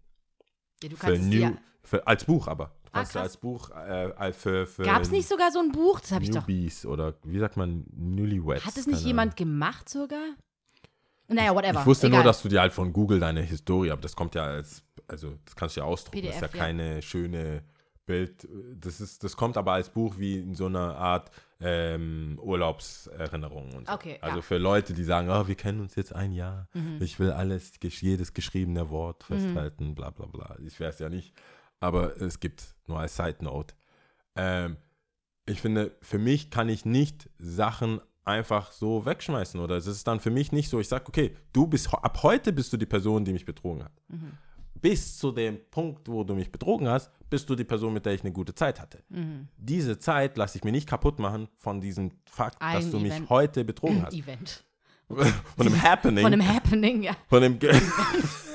Ja, du Für kannst es New, dir. für, als Buch aber. Du Ah, kannst ja krass. als Buch äh, äh, für, für Gab es nicht sogar so ein Buch? Das habe ich doch. Newbies oder wie sagt man Newlyweds? Hat es nicht jemand gemacht sogar? Naja, whatever. Ich wusste Egal. nur, dass du dir halt von Google deine Historie, aber das kommt ja als, also das kannst du ja ausdrucken, das ist ja PDF, ja. keine schöne Bild. Das ist, das kommt aber als Buch wie in so einer Art ähm, Urlaubserinnerung und so. Okay, Also ja. für Leute, die sagen, oh, wir kennen uns jetzt ein Jahr, Mhm. ich will alles, jedes geschriebene Wort festhalten, bla bla bla. Ich es ja nicht, aber es gibt nur als Side Note. Ähm, ich finde, für mich kann ich nicht Sachen einfach so wegschmeißen oder es ist dann für mich nicht so, ich sage, okay, du bist, ab heute bist du die Person, die mich betrogen hat. Mhm. Bis zu dem Punkt, wo du mich betrogen hast, bist du die Person, mit der ich eine gute Zeit hatte. Mhm. Diese Zeit lasse ich mir nicht kaputt machen von diesem Fakt, dass Ein du mich Event. heute betrogen hast. Event. Von einem Happening. Von einem Happening, ja. von einem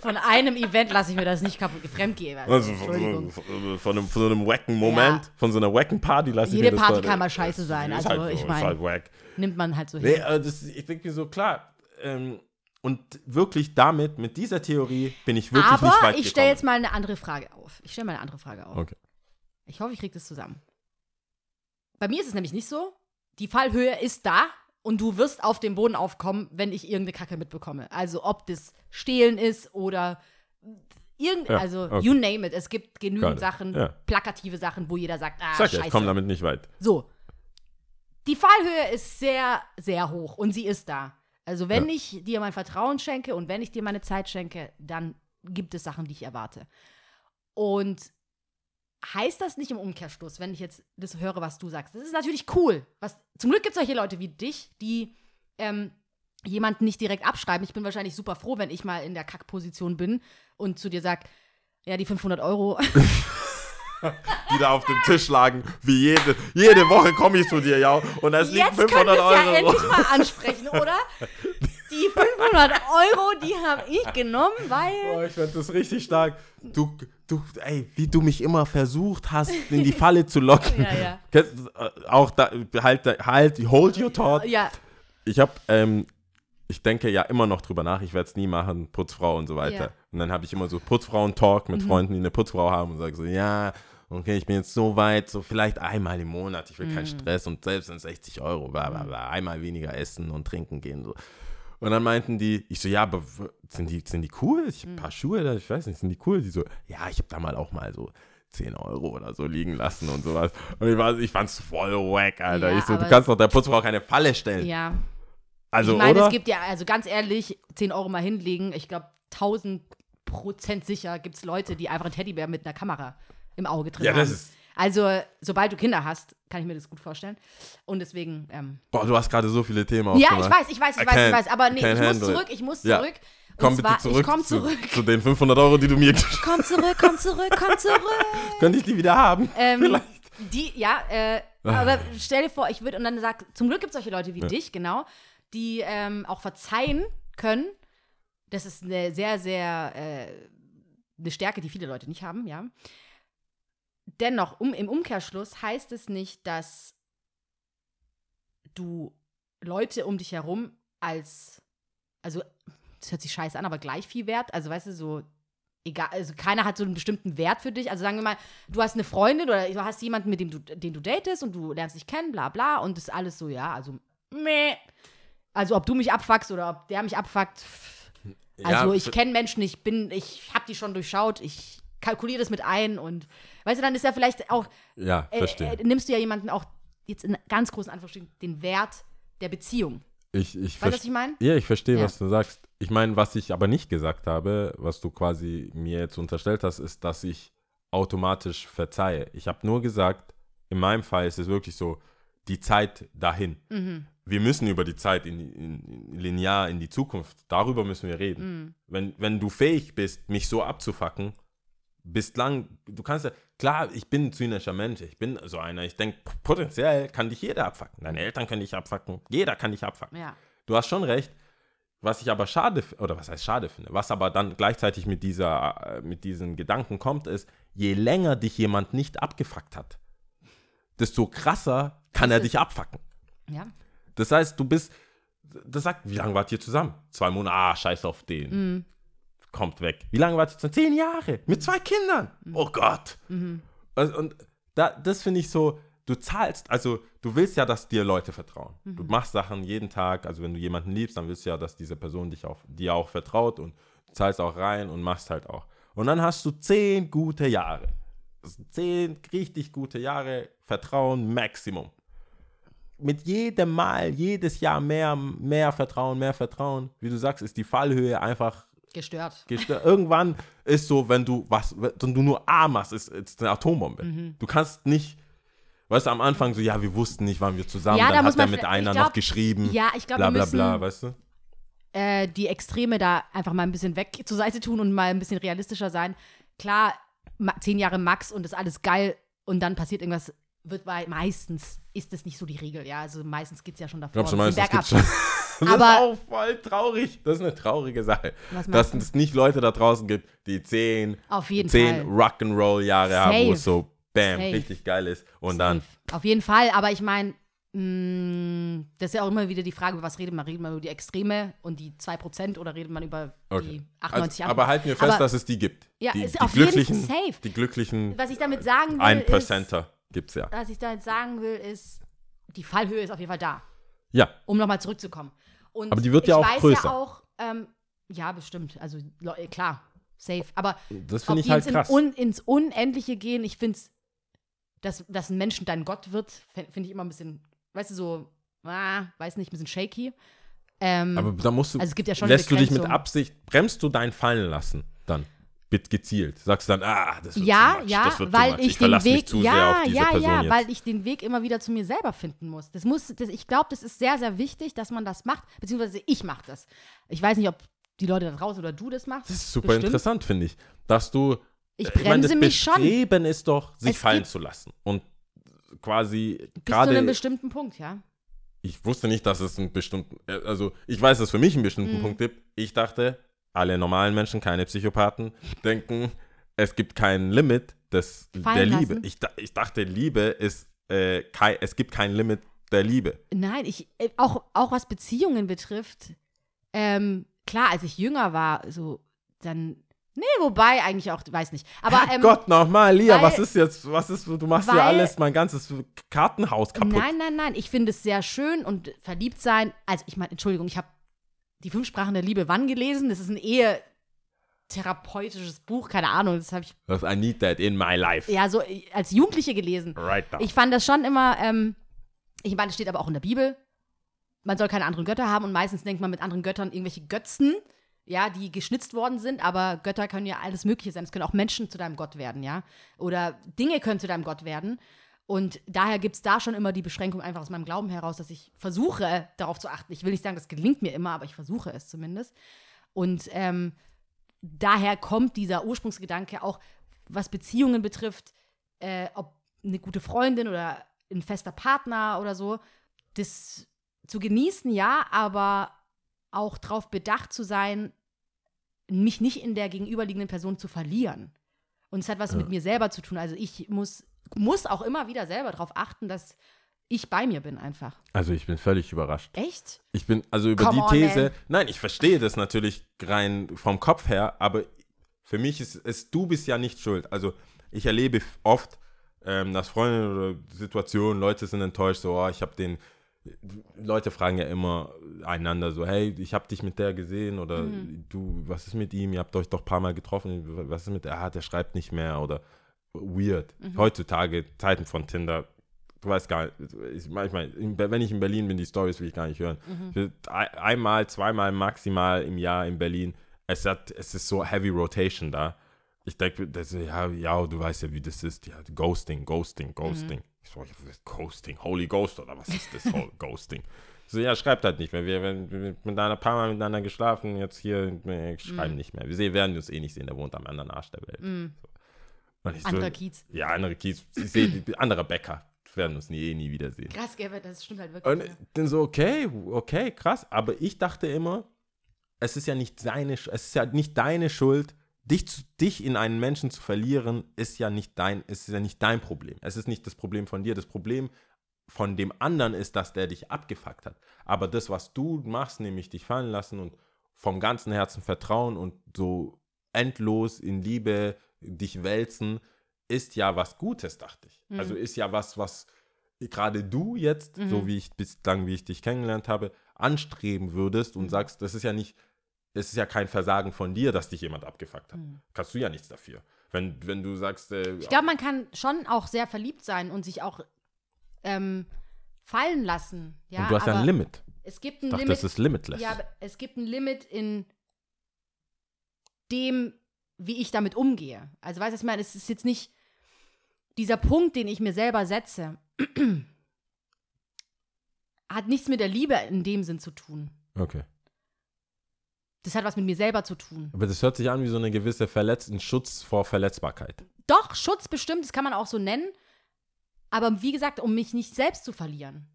Von einem Event lasse ich mir das nicht kaputt fremdgehen. also von, Entschuldigung. von, einem, von so einem wacken Moment, Ja. von so einer wacken Party lasse ich Jede mir das Party dann- kann mal scheiße sein, also halt so, ich meine- halt. Nimmt man halt so Nee, hin. äh, das, ich denke mir so, klar. Ähm, und wirklich damit, mit dieser Theorie, bin ich wirklich Aber nicht weit ich stelle jetzt mal eine andere Frage auf. Ich stelle mal eine andere Frage auf. Okay. Ich hoffe, ich kriege das zusammen. Bei mir ist es nämlich nicht so. Die Fallhöhe ist da und du wirst auf dem Boden aufkommen, wenn ich irgendeine Kacke mitbekomme. Also ob das Stehlen ist oder irgend, Ja, also okay. you name it. Es gibt genügend Geil, Sachen, ja. plakative Sachen, wo jeder sagt, ah, Sag ja, scheiße. ich komme damit nicht weit. So. Die Fallhöhe ist sehr, sehr hoch und sie ist da. Also wenn Ja. ich dir mein Vertrauen schenke und wenn ich dir meine Zeit schenke, dann gibt es Sachen, die ich erwarte. Und heißt das nicht im Umkehrschluss, wenn ich jetzt das höre, was du sagst. Das ist natürlich cool. Was, zum Glück gibt es solche Leute wie dich, die ähm, jemanden nicht direkt abschreiben. Ich bin wahrscheinlich super froh, wenn ich mal in der Kackposition bin und zu dir sag, ja, die 500 Euro. die da auf dem Tisch lagen, wie jede, jede Woche komme ich zu dir, ja, und es liegen Jetzt können 500 wir es ja Euro. endlich mal ansprechen, oder? Die 500 Euro, die habe ich genommen, weil. Boah, ich finde das richtig stark. Du, du, ey, wie du mich immer versucht hast, in die Falle zu locken. Ja, ja. Äh, Auch da, halt, halt, hold your thought. Ja, Ich habe, ähm, ich denke ja immer noch drüber nach, ich werde es nie machen, Putzfrau und so weiter. Ja. Mhm. Und dann habe ich immer so Putzfrauen-Talk mit Freunden, die eine Putzfrau haben und sage so, ja, okay, ich bin jetzt so weit, so vielleicht einmal im Monat, ich will Mhm. keinen Stress und selbst sind 60 Euro, bla bla bla, einmal weniger essen und trinken gehen, so. Und dann meinten die, ich so, ja, aber sind die, sind die cool? Ich Mhm. habe ein paar Schuhe da, ich weiß nicht, sind die cool? Die so, ja, ich habe da mal auch mal so 10 Euro oder so liegen lassen und sowas. Und ich, war, ich fand's voll wack, Alter. Ja, ich so, du kannst doch der Putzfrau keine Falle stellen. ja. Also, ich meine, es gibt ja, also ganz ehrlich, 10 Euro mal hinlegen. Ich glaube, 1000 Prozent sicher gibt es Leute, die einfach einen Teddybär mit einer Kamera im Auge drin Ja, haben. das ist- Also, sobald du Kinder hast, kann ich mir das gut vorstellen. Und deswegen, ähm, Boah, du hast gerade so viele Themen ja, aufgemacht. ich weiß, ich weiß, ich I weiß, ich weiß. Aber nee, ich muss zurück, ich muss Ja. zurück. Und Komm zwar, bitte zurück, Ich komm zu, zurück. zu den 500 Euro, die du mir Komm zurück, komm zurück, komm zurück. Könnte ich die wieder haben? Ähm, Vielleicht. Die, ja, äh, aber stell dir vor, ich würde, und dann sagt, zum Glück gibt es solche Leute wie dich, genau, die ähm, auch verzeihen können. Das ist eine sehr, sehr, äh, eine Stärke, die viele Leute nicht haben, ja. Dennoch, um, im Umkehrschluss heißt es nicht, dass du Leute um dich herum als, also, das hört sich scheiße an, aber gleich viel wert, also weißt du, so egal, also keiner hat so einen bestimmten Wert für dich. Also sagen wir mal, du hast eine Freundin oder du hast jemanden, mit dem du, den du datest und du lernst dich kennen, bla bla, und das ist alles so, ja, also meh. Also ob du mich abfuckst oder ob der mich abfuckt. pff. Also Ja, ich kenne Menschen, ich bin, ich habe die schon durchschaut, ich kalkuliere das mit ein und weißt du, dann ist ja vielleicht auch, Ja, äh, verstehe. äh, nimmst du ja jemanden auch jetzt in ganz großen Anführungsstrichen den Wert der Beziehung. ich, ich Weißt du, was verstehe. ich meine? Ja, ich verstehe, Ja. was du sagst. Ich meine, was ich aber nicht gesagt habe, was du quasi mir jetzt unterstellt hast, ist, dass ich automatisch verzeihe. Ich habe nur gesagt, in meinem Fall ist es wirklich so, die Zeit dahin. Mhm. Wir müssen über die Zeit in, in, in linear in die Zukunft, darüber müssen wir reden. Mhm. Wenn, wenn du fähig bist, mich so abzufacken, bislang, du kannst ja, klar, ich bin ein zynischer Mensch, ich bin so einer, ich denke, potenziell kann dich jeder abfacken. Deine Eltern können dich abfacken, jeder kann dich abfacken. Ja. Du hast schon recht. Was ich aber schade, oder was heißt schade finde, was aber dann gleichzeitig mit, dieser, äh, mit diesen Gedanken kommt, ist, je länger dich jemand nicht abgefuckt hat, desto krasser kann Das er dich abfacken. Ja. Das heißt, du bist, das sagt, wie lange wart ihr zusammen? Zwei Monate, ah, scheiß auf den. Mhm. Kommt weg. Wie lange wart ihr zusammen? Zehn Jahre. Mit zwei Kindern. Mhm. Oh Gott. Also, und da, das finde ich so, du zahlst, also du willst ja, dass dir Leute vertrauen. Du Mhm. machst Sachen jeden Tag, also wenn du jemanden liebst, dann willst du ja, dass diese Person dich auch, dir auch vertraut und du zahlst auch rein und machst halt auch. Und dann hast du zehn gute Jahre. Das sind Zehn richtig gute Jahre Vertrauen Maximum. Mit jedem Mal, jedes Jahr mehr, mehr Vertrauen, mehr Vertrauen. Wie du sagst, ist die Fallhöhe einfach Gestört. gestört. Irgendwann ist so, wenn du was, wenn du nur A machst, ist es eine Atombombe. Mhm. Du kannst nicht, weißt du, am Anfang so, ja, wir wussten nicht, wann wir zusammen, Ja, da dann muss hat er mit einer glaub- noch geschrieben, Ja, ich glaube, bla bla bla, weißt du? äh, die Extreme da einfach mal ein bisschen weg zur Seite tun und mal ein bisschen realistischer sein. Klar, zehn Jahre Max und ist alles geil und dann passiert irgendwas, wird wei- meistens ist das nicht so die Regel, ja. Also meistens geht es ja schon davor. Glaubst du, das gibt's schon? Das Aber- ist auch voll traurig. Das ist eine traurige Sache. Dass es nicht Leute da draußen gibt, die zehn, Auf jeden zehn. Rock'n'Roll-Jahre haben, wo es so, bam, Safe. richtig geil ist. Und dann, Safe. Auf jeden Fall, aber ich meine, das ist ja auch immer wieder die Frage, über was redet man? Redet man über die Extreme und die 2% oder redet man über okay. die 98 Also, aber halten wir fest, Aber- dass es die gibt. Ja, die, ist die auf jeden glücklichen. Die glücklichen Was ich damit sagen will, ein Percenter gibt's ja. was ich damit sagen will, ist, die Fallhöhe ist auf jeden Fall da. Ja, um nochmal zurückzukommen. Und Aber die wird ja ich auch weiß größer. Ja, auch, ähm, ja, bestimmt. Also klar, safe. Aber das finde ich halt ins, krass. in, un, ins Unendliche gehen, ich finde es, dass, dass ein Mensch dein Gott wird, finde ich immer ein bisschen, weißt du, so, ah, weiß nicht, ein bisschen shaky. Ähm, Aber da musst du, also es gibt ja schon lässt du dich mit. Absicht, bremst du dein Fallen lassen dann? Gezielt. Sagst dann, ah, das wird Ja, too much, ja, das wird weil much. ich, den Weg, zu sehr ja, auf diese ja, ja, jetzt. weil ich den Weg immer wieder zu mir selber finden muss. Das muss, das, ich glaube, das ist sehr, sehr wichtig, dass man das macht, beziehungsweise ich mache das. Ich weiß nicht, ob die Leute da draußen oder du das machst. Das ist super Bestimmt. interessant, finde ich. Dass du. Ich ich meine, bremse das mich schon Bestreben ist doch, sich Es fallen zu lassen. Und quasi bis zu gerade. einem bestimmten Punkt, ja. ich wusste nicht, dass es einen bestimmten, äh, also ich weiß, dass es für mich einen bestimmten Mhm. Punkt gibt. Ich dachte, alle normalen Menschen, keine Psychopathen, denken, es gibt kein Limit des, der Liebe. Ich, ich dachte, Liebe ist, äh, kei, es gibt kein Limit der Liebe. Nein, ich, äh, auch, auch was Beziehungen betrifft, ähm, klar, als ich jünger war, so, dann, nee, wobei, eigentlich auch, weiß nicht. Aber, ähm, Gott, nochmal, Lia, weil- was ist jetzt, was ist, du machst ja alles, mein ganzes Kartenhaus kaputt. Nein, nein, nein. Ich finde es sehr schön und verliebt sein. Also, ich meine, Entschuldigung, ich habe die fünf Sprachen der Liebe wann gelesen? Das ist ein ehe therapeutisches Buch, keine Ahnung. Das habe ich Das I need that in my life. ja so äh, als Jugendliche gelesen. Right now. Ich fand das schon immer, ähm, ich meine, es steht aber auch in der Bibel, man soll keine anderen Götter haben und meistens denkt man mit anderen Göttern irgendwelche Götzen, ja, die geschnitzt worden sind, aber Götter können ja alles Mögliche sein. Es können auch Menschen zu deinem Gott werden, ja. Oder Dinge können zu deinem Gott werden. Und daher gibt es da schon immer die Beschränkung einfach aus meinem Glauben heraus, dass ich versuche, darauf zu achten. Ich will nicht sagen, das gelingt mir immer, aber ich versuche es zumindest. Und ähm, daher kommt dieser Ursprungsgedanke auch, was Beziehungen betrifft, äh, ob eine gute Freundin oder ein fester Partner oder so, das zu genießen, ja, aber auch darauf bedacht zu sein, mich nicht in der gegenüberliegenden Person zu verlieren. Und es hat was mit mir selber zu tun. Also ich muss, muss auch immer wieder selber darauf achten, dass ich bei mir bin einfach. Also ich bin völlig überrascht. Echt? Ich bin also über Come die on, These, man. nein, ich verstehe das natürlich rein vom Kopf her, aber für mich ist es, du bist ja nicht schuld. Also ich erlebe oft, ähm, dass Freunde oder Situationen, Leute sind enttäuscht, so, oh, ich habe den, Leute fragen ja immer einander so, hey, ich habe dich mit der gesehen oder Mhm. du, was ist mit ihm? Ihr habt euch doch ein paar Mal getroffen, was ist mit der? Ah, der schreibt nicht mehr oder weird. Mhm. Heutzutage, Zeiten von Tinder, du weißt gar nicht, ich, manchmal, wenn ich in Berlin bin, die Stories will ich gar nicht hören. Mhm. Ein- Einmal, zweimal maximal im Jahr in Berlin. Es, hat, es ist so Heavy Rotation da. Ich denke, ja, ja, du weißt ja, wie das ist. Ja, Ghosting, Ghosting, Ghosting. Ich so, Ghosting, Holy Ghost oder was ist das Ho- Ghosting? So, ja, schreibt halt nicht mehr. Wir haben mit einer paar Mal miteinander geschlafen, jetzt hier schreiben nicht mehr. Wir sehen, werden uns eh nicht sehen, der wohnt am anderen Arsch der Welt. So. Ich so, Anderer Kiez. Ja, andere Kiez. Ich sehe, anderer Bäcker. Wir werden uns nie, eh nie wiedersehen. Krass, gell, das stimmt halt wirklich. Und ja. dann so, okay, okay, krass. Aber ich dachte immer, es ist ja nicht seine, es ist ja nicht deine Schuld, dich, zu, dich in einen Menschen zu verlieren, ist ja nicht dein, ist ja nicht dein Problem. Es ist nicht das Problem von dir. Das Problem von dem anderen ist, dass der dich abgefuckt hat. Aber das, was du machst, nämlich dich fallen lassen und vom ganzen Herzen vertrauen und so endlos in Liebe dich wälzen, ist ja was Gutes, dachte ich. Also ist ja was, was gerade du jetzt, so wie ich bislang, wie ich dich kennengelernt habe, anstreben würdest und sagst, das ist ja nicht, es ist ja kein Versagen von dir, dass dich jemand abgefuckt hat. Kannst du ja nichts dafür. Wenn, wenn du sagst, äh, Ich glaube, man kann schon auch sehr verliebt sein und sich auch ähm, fallen lassen. Ja, und du hast ja aber ein Limit. Es gibt Ich ein dachte, Limit. das ist limitless. Ja, aber es gibt ein Limit in dem, wie ich damit umgehe. Also, weißt du, was ich meine? Es ist jetzt nicht dieser Punkt, den ich mir selber setze, hat nichts mit der Liebe in dem Sinn zu tun. Okay. Das hat was mit mir selber zu tun. Aber das hört sich an wie so eine gewisse Verletz ein Schutz vor Verletzbarkeit. Doch, Schutz bestimmt, das kann man auch so nennen. Aber wie gesagt, um mich nicht selbst zu verlieren.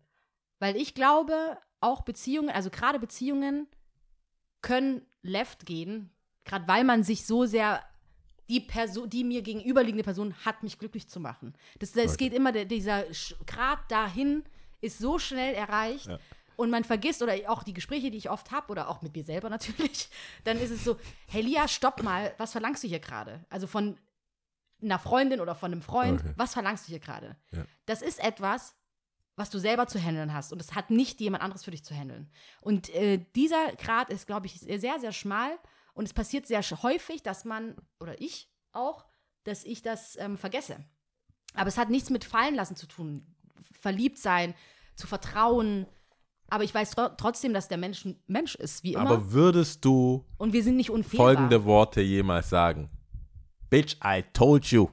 Weil ich glaube, auch Beziehungen, also gerade Beziehungen, können left gehen, gerade weil man sich so sehr, die Person, die mir gegenüberliegende Person hat mich glücklich zu machen. Das, das Okay. geht immer, der, dieser Grad dahin ist so schnell erreicht. Ja. Und man vergisst, oder auch die Gespräche, die ich oft habe, oder auch mit mir selber natürlich, dann ist es so, hey Lia, stopp mal, was verlangst du hier gerade? Also von einer Freundin oder von einem Freund, Okay. was verlangst du hier gerade? Ja. Das ist etwas, was du selber zu handeln hast und es hat nicht jemand anderes für dich zu handeln. Und äh, dieser Grad ist, glaube ich, sehr, sehr schmal und es passiert sehr häufig, dass man, oder ich auch, dass ich das ähm, vergesse. Aber es hat nichts mit fallen lassen zu tun. Verliebt sein, zu vertrauen. Aber ich weiß tro trotzdem, dass der Mensch ein Mensch ist, wie immer. Aber würdest du und wir sind nicht unfehlbar. folgende Worte jemals sagen? Bitch, I told you.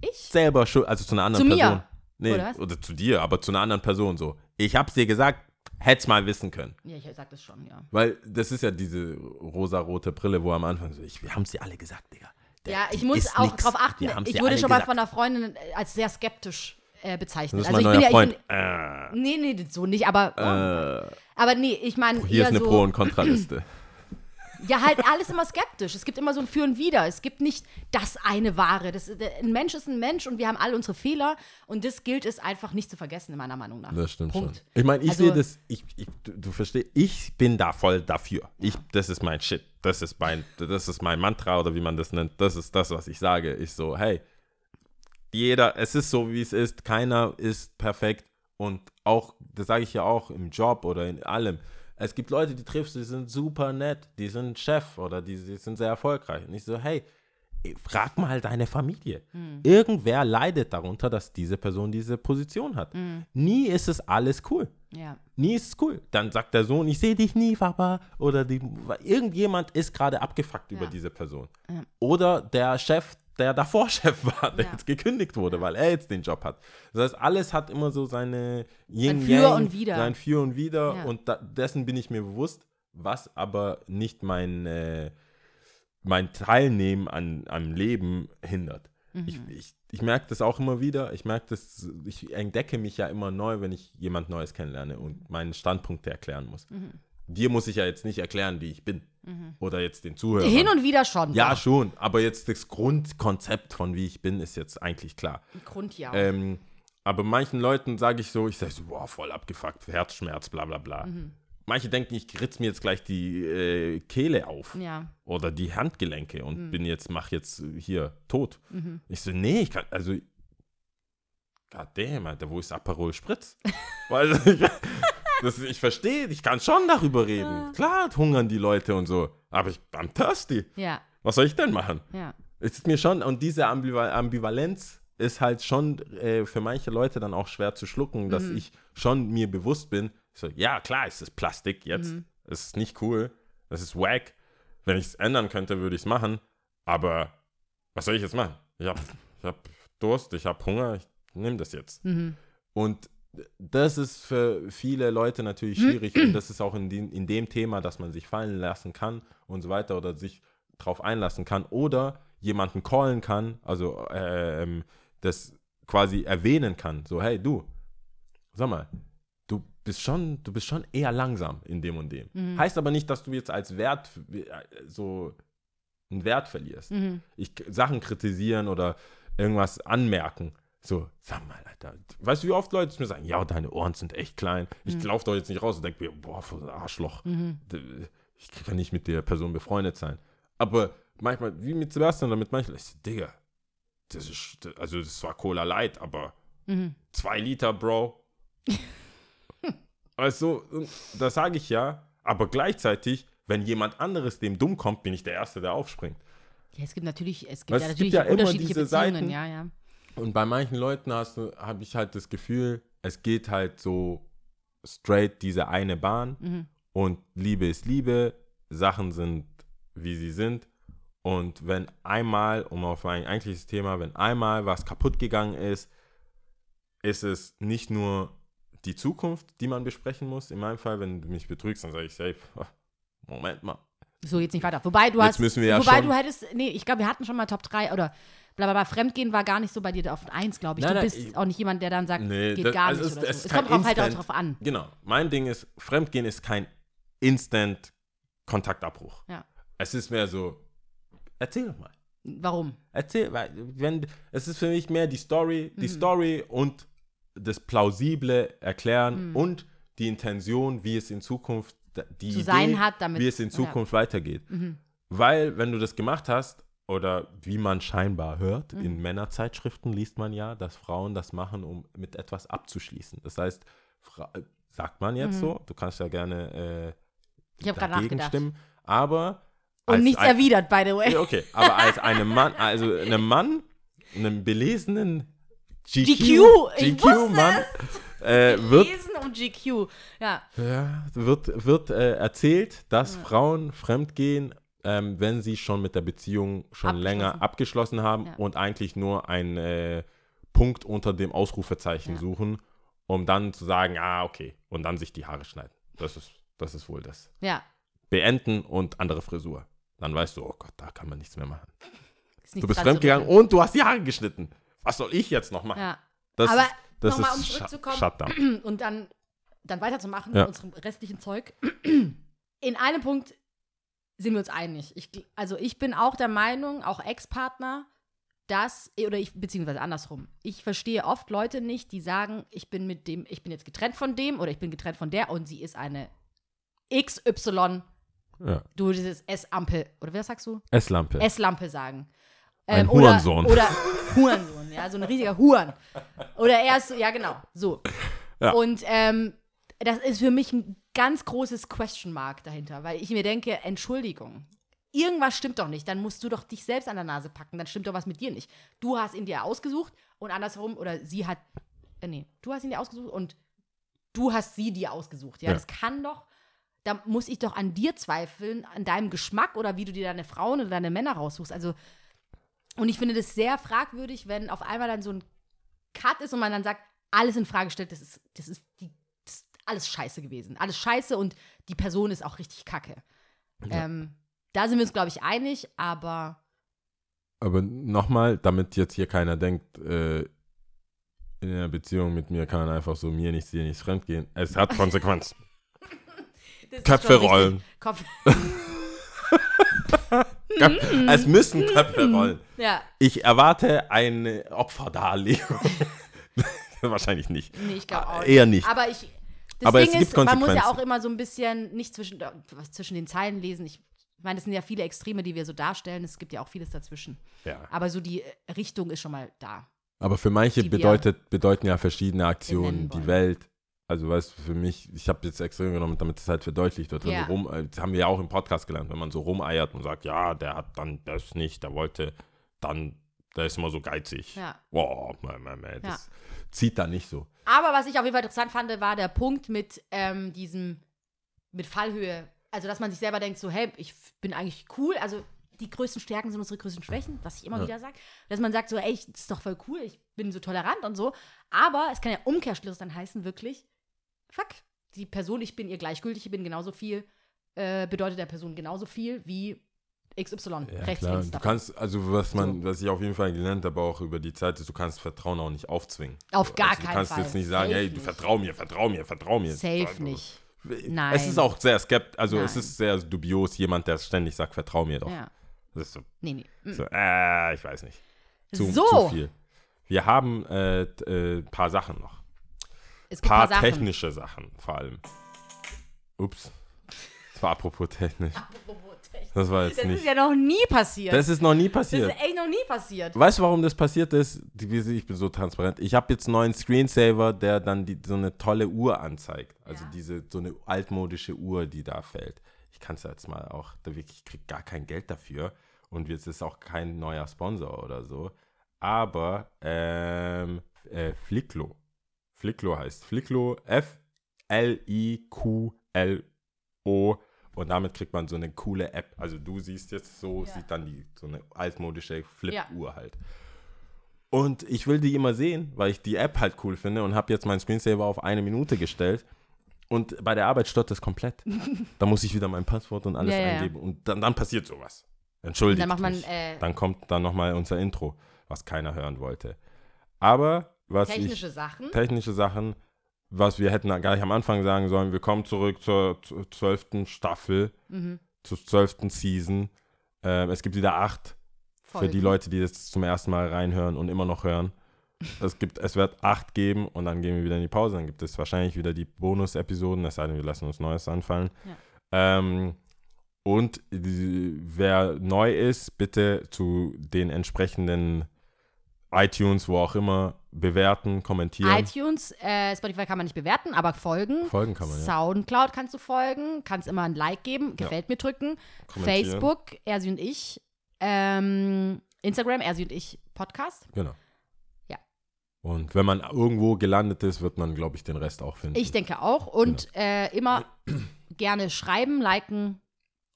Ich? Selber schuld, also zu einer anderen Zu mir? Person. Nee, Oder oder zu dir, aber zu einer anderen Person so. Ich hab's dir gesagt, hätt's mal wissen können. Ja, ich sag das schon, ja. Weil das ist ja diese rosarote Brille, wo am Anfang so, ich, wir haben's dir alle gesagt, Digga. Der- Ja, ich muss auch nix. darauf achten. Ich wurde schon mal gesagt. von einer Freundin äh, als sehr skeptisch äh, bezeichnet. Das ist also mein ich neuer bin ja, bin, nee, nee, so nicht, aber, äh, aber nee, ich meine hier ist eine so, Pro- und Kontraliste. ja halt alles immer skeptisch. Es gibt immer so ein Für und Wider. Es gibt nicht das eine Wahre. Das, der- ein Mensch ist ein Mensch und wir haben alle unsere Fehler und das gilt es einfach nicht zu vergessen, in meiner Meinung nach. Das stimmt Punkt. schon. Ich meine, ich Also- sehe das, ich, ich, du, du verstehst, ich bin da voll dafür. Ich, das ist mein Shit. Das ist mein, das ist mein Mantra oder wie man das nennt. Das ist das, was ich sage. Ich so, hey, jeder, es ist so, wie es ist. Keiner ist perfekt. Und auch, das sage ich ja auch im Job oder in allem. Es gibt Leute, die triffst, die sind super nett, die sind Chef oder die, die sind sehr erfolgreich. Und ich so, hey, frag mal deine Familie. Irgendwer leidet darunter, dass diese Person diese Position hat. Nie ist es alles cool. Ja. Nie ist es cool. Dann sagt der Sohn, ich sehe dich nie, Papa. Oder die, irgendjemand ist gerade abgefuckt über Ja. diese Person. Ja. Oder der Chef, der davor Chef war, der Ja. jetzt gekündigt wurde, weil er jetzt den Job hat. Das heißt, alles hat immer so seine Yin Für Yang, und Wider. Sein Für und Wider. Ja. Und da, dessen bin ich mir bewusst, was aber nicht mein, äh, mein Teilnehmen an, am Leben hindert. Ich, ich, ich merke das auch immer wieder. Ich merke das, ich entdecke mich ja immer neu, wenn ich jemand Neues kennenlerne und meinen Standpunkte erklären muss. Dir muss ich ja jetzt nicht erklären, wie ich bin. Oder jetzt den Zuhörern. Hin und wieder schon. ja, doch. schon. Aber jetzt das Grundkonzept von wie ich bin, ist jetzt eigentlich klar. Grund ja. Ähm, aber manchen Leuten sage ich so, ich sage so, boah, voll abgefuckt, Herzschmerz, bla bla bla. Mhm. Manche denken, ich ritz mir jetzt gleich die äh, Kehle auf ja. oder die Handgelenke und Mhm. bin jetzt, mach jetzt hier tot. Ich so, nee, ich kann, also, God damn, Alter, wo ist Aperol Spritz? Weil, das, ich verstehe, ich kann schon darüber reden. Klar hungern die Leute und so, aber ich bin thirsty. Ja. Was soll ich denn machen? Ja. Es ist mir schon, und diese Ambival Ambivalenz ist halt schon äh, für manche Leute dann auch schwer zu schlucken, dass Mhm. ich schon mir bewusst bin, so, ja, klar, es ist Plastik jetzt, Mhm. es ist nicht cool, es ist wack. Wenn ich es ändern könnte, würde ich es machen, aber was soll ich jetzt machen? Ich habe ich hab Durst, ich habe Hunger, ich nehme das jetzt. Mhm. Und das ist für viele Leute natürlich schwierig und das ist auch in dem, in dem Thema, dass man sich fallen lassen kann und so weiter oder sich drauf einlassen kann oder jemanden callen kann, also ähm, das quasi erwähnen kann, so hey du, sag mal, du bist schon, du bist schon eher langsam in dem und dem. Heißt aber nicht, dass du jetzt als Wert äh, so einen Wert verlierst. Mhm. Ich Sachen kritisieren oder irgendwas anmerken. So, sag mal, Alter, weißt du, wie oft Leute mir sagen, ja, deine Ohren sind echt klein. Ich laufe doch jetzt nicht raus und denke mir, boah, für ein Arschloch. D- Ich kann nicht mit der Person befreundet sein. Aber manchmal, wie mit Sebastian oder mit manchen, ich so, Digga, das ist, also das war Cola Light, aber Mhm. zwei Liter, Bro. also, das sage ich ja, aber gleichzeitig, wenn jemand anderes dem dumm kommt, bin ich der Erste, der aufspringt. Ja, es gibt natürlich, es gibt Weißt, ja es natürlich gibt ja immer diese Beziehungen, Seiten. ja, ja. Und bei manchen Leuten habe ich halt das Gefühl, es geht halt so straight diese eine Bahn Mhm. und Liebe ist Liebe, Sachen sind, wie sie sind. Und wenn einmal, um auf ein eigentliches Thema, wenn einmal was kaputt gegangen ist, ist es nicht nur die Zukunft, die man besprechen muss. In meinem Fall, wenn du mich betrügst, dann sage ich safe, Moment mal. So geht's nicht weiter. Wobei du Jetzt hast, müssen wir ja wobei schon- du hättest, nee, ich glaube, wir hatten schon mal Top 3 oder bla bla bla. Fremdgehen war gar nicht so bei dir auf 1, glaube ich. Nein, du nein, bist ich- auch nicht jemand, der dann sagt, Nee, geht das- gar also nicht es- oder es so. ist Es kommt drauf halt auch drauf an. Genau. Mein Ding ist, Fremdgehen ist kein Instant Kontaktabbruch. Ja. Es ist mehr so, erzähl doch mal. Warum? Erzähl, weil, wenn, es ist für mich mehr die Story, Mhm. die Story und das plausible Mhm. Erklären und die Intention, wie es in Zukunft, die Zu Idee, hat, damit- wie es in ja. Zukunft weitergeht. Weil, wenn du das gemacht hast, oder wie man scheinbar hört, Mhm. in Männerzeitschriften liest man ja, dass Frauen das machen, um mit etwas abzuschließen. Das heißt, Fra äh, sagt man jetzt so, du kannst ja gerne äh, Mhm. Ich habe gerade dagegen nachgedacht. stimmen, aber Und nichts ein- erwidert, by the way. okay, aber als einem Mann, also einem Mann, einem belesenen GQ, GQ, GQ-Mann, äh, wird, und GQ. Ja. ja, wird, wird äh, erzählt, dass Frauen fremdgehen ähm, wenn sie schon mit der Beziehung schon länger abgeschlossen haben Ja. und eigentlich nur einen äh, Punkt unter dem Ausrufezeichen Ja. suchen, um dann zu sagen, ah, okay, und dann sich die Haare schneiden. Das ist, das ist wohl das. Ja. Beenden und andere Frisur. Dann weißt du, oh Gott, da kann man nichts mehr machen. Ist nichts Du bist fremdgegangen und du hast die Haare geschnitten. Was soll ich jetzt noch machen? Ja. Das, Aber nochmal, um zurückzukommen. Shutdown. und dann, dann weiterzumachen Ja. mit unserem restlichen Zeug. In einem Punkt sind wir uns einig. Ich, also ich bin auch der Meinung, auch Ex-Partner, dass, oder ich, beziehungsweise andersrum, ich verstehe oft Leute nicht, die sagen, ich bin mit dem, ich bin jetzt getrennt von dem oder ich bin getrennt von der und sie ist eine XY, Ja. du dieses S-Ampel, oder wer sagst du? Esslampe. S-Lampe sagen. Ein oder, Hurensohn. Oder Hurensohn, ja, so ein riesiger Huren. Oder er ist, ja genau, so. Ja. Und ähm, das ist für mich ein ganz großes Question Mark dahinter, weil ich mir denke, Entschuldigung, irgendwas stimmt doch nicht, dann musst du doch dich selbst an der Nase packen, dann stimmt doch was mit dir nicht. Du hast ihn dir ausgesucht und andersrum, oder sie hat, äh, nee, du hast ihn dir ausgesucht und du hast sie dir ausgesucht. Ja, Ja. das kann doch, da muss ich doch an dir zweifeln, an deinem Geschmack oder wie du dir deine Frauen oder deine Männer raussuchst. Also, und ich finde das sehr fragwürdig, wenn auf einmal dann so ein Cut ist und man dann sagt, alles in Frage stellt, das ist, das ist, die, alles scheiße gewesen. Alles scheiße und die Person ist auch richtig kacke. Ähm, da sind wir uns, glaube ich, einig, aber Aber nochmal, damit jetzt hier keiner denkt, äh, in einer Beziehung mit mir kann man einfach so mir nichts, dir nichts fremd gehen. Es hat Konsequenz. das ist Köpfe rollen. Kopf, Köp- es müssen Köpfe rollen. ja, Ich erwarte eine Opferdarlegung. Wahrscheinlich nicht. nee, ich glaube auch nicht. Eher nicht. Aber ich. Das Aber Ding es gibt ist, man muss ja Konsequenzen. auch immer so ein bisschen nicht zwischen, was zwischen den Zeilen lesen. Ich meine, es sind ja viele Extreme, die wir so darstellen. Es gibt ja auch vieles dazwischen. Ja. Aber so die Richtung ist schon mal da. Aber für manche bedeutet, bedeuten ja verschiedene Aktionen die. Welt. Also weißt du, für mich, ich habe jetzt extrem genommen, damit es halt verdeutlicht wird. Ja. rum, äh, das haben wir ja auch im Podcast gelernt, wenn man so rumeiert und sagt, ja, der hat dann das nicht, der wollte dann, der ist immer so geizig. Ja. Boah, man, man, man, das zieht da nicht so. Aber was ich auf jeden Fall interessant fand, war der Punkt mit ähm, diesem, mit Fallhöhe. Also, dass man sich selber denkt, so, hey, ich bin eigentlich cool. Also, die größten Stärken sind unsere größten Schwächen, was ich immer Ja. wieder sage. Dass man sagt, so, ey, das ist doch voll cool, ich bin so tolerant und so. Aber es kann ja Umkehrschluss dann heißen, wirklich, fuck, die Person, ich bin ihr gleichgültig, ich bin genauso viel, äh, bedeutet der Person genauso viel wie XY. Ja, rechts, klar. links Du kannst, also was man, was ich auf jeden Fall gelernt habe, auch über die Zeit, ist, du kannst Vertrauen auch nicht aufzwingen. Auf gar also, keinen Du kannst Fall. jetzt nicht sagen, Safe hey, du vertrau mir, vertrau mir, vertrau mir. Safe Also, nicht. Es Nein. ist auch sehr skeptisch, also es Nein. ist sehr dubios, jemand, der ständig sagt, vertrau mir doch. Ja. Das ist so, Nee, nee. So äh, ich weiß nicht. Zu, so, zu viel. Wir haben ein äh, äh, paar Sachen noch. es gibt paar ein paar Sachen. technische Sachen vor allem. Ups. Das war apropos technisch. Das war jetzt Das nicht. ist ja noch nie passiert. Das ist noch nie Das passiert. ist echt noch nie passiert. Weißt du, warum das passiert ist? Ich bin so transparent. Ich habe jetzt einen neuen Screensaver, der dann die, so eine tolle Uhr anzeigt. Also Ja. diese so eine altmodische Uhr, die da fällt. Ich kann es jetzt mal auch, da wirklich- ich krieg gar kein Geld dafür. Und jetzt ist auch kein neuer Sponsor oder so. Aber ähm, äh, Flicklo. Flicklo heißt Flicklo F-L-I-Q-L-O. Und damit kriegt man so eine coole App. Also du siehst jetzt so, Ja. sieht dann die so eine altmodische Flip-Uhr Ja. halt. Und ich will die immer sehen, weil ich die App halt cool finde und habe jetzt meinen Screensaver auf eine Minute gestellt. Und bei der Arbeit stört das komplett. da muss ich wieder mein Passwort und alles Ja, eingeben. Und dann, dann passiert sowas. Entschuldigt dann macht man, äh, Dann kommt dann nochmal unser Intro, was keiner hören wollte. Aber was Technische ich, Sachen. technische Sachen, was wir hätten gleich am Anfang sagen sollen, wir kommen zurück zur zwölften Staffel, Mhm. zur zwölften Season. Ähm, es gibt wieder acht für die Folgen. Leute, die jetzt zum ersten Mal reinhören und immer noch hören. Es, gibt, es wird acht geben und dann gehen wir wieder in die Pause. Dann gibt es wahrscheinlich wieder die Bonus-Episoden, es sei denn, wir lassen uns Neues anfallen. Ähm, und die, wer neu ist, bitte zu den entsprechenden iTunes, wo auch immer, bewerten, kommentieren. iTunes, äh, Spotify kann man nicht bewerten, aber folgen. Folgen kann man, ja. Soundcloud kannst du folgen, kannst immer ein Like geben, gefällt mir drücken. Facebook, Ersi und ich. Ähm, Instagram, Ersi und ich Podcast. Genau. Ja. Und wenn man irgendwo gelandet ist, wird man, glaube ich, den Rest auch finden. Ich denke auch. Und Genau. äh, immer gerne schreiben, liken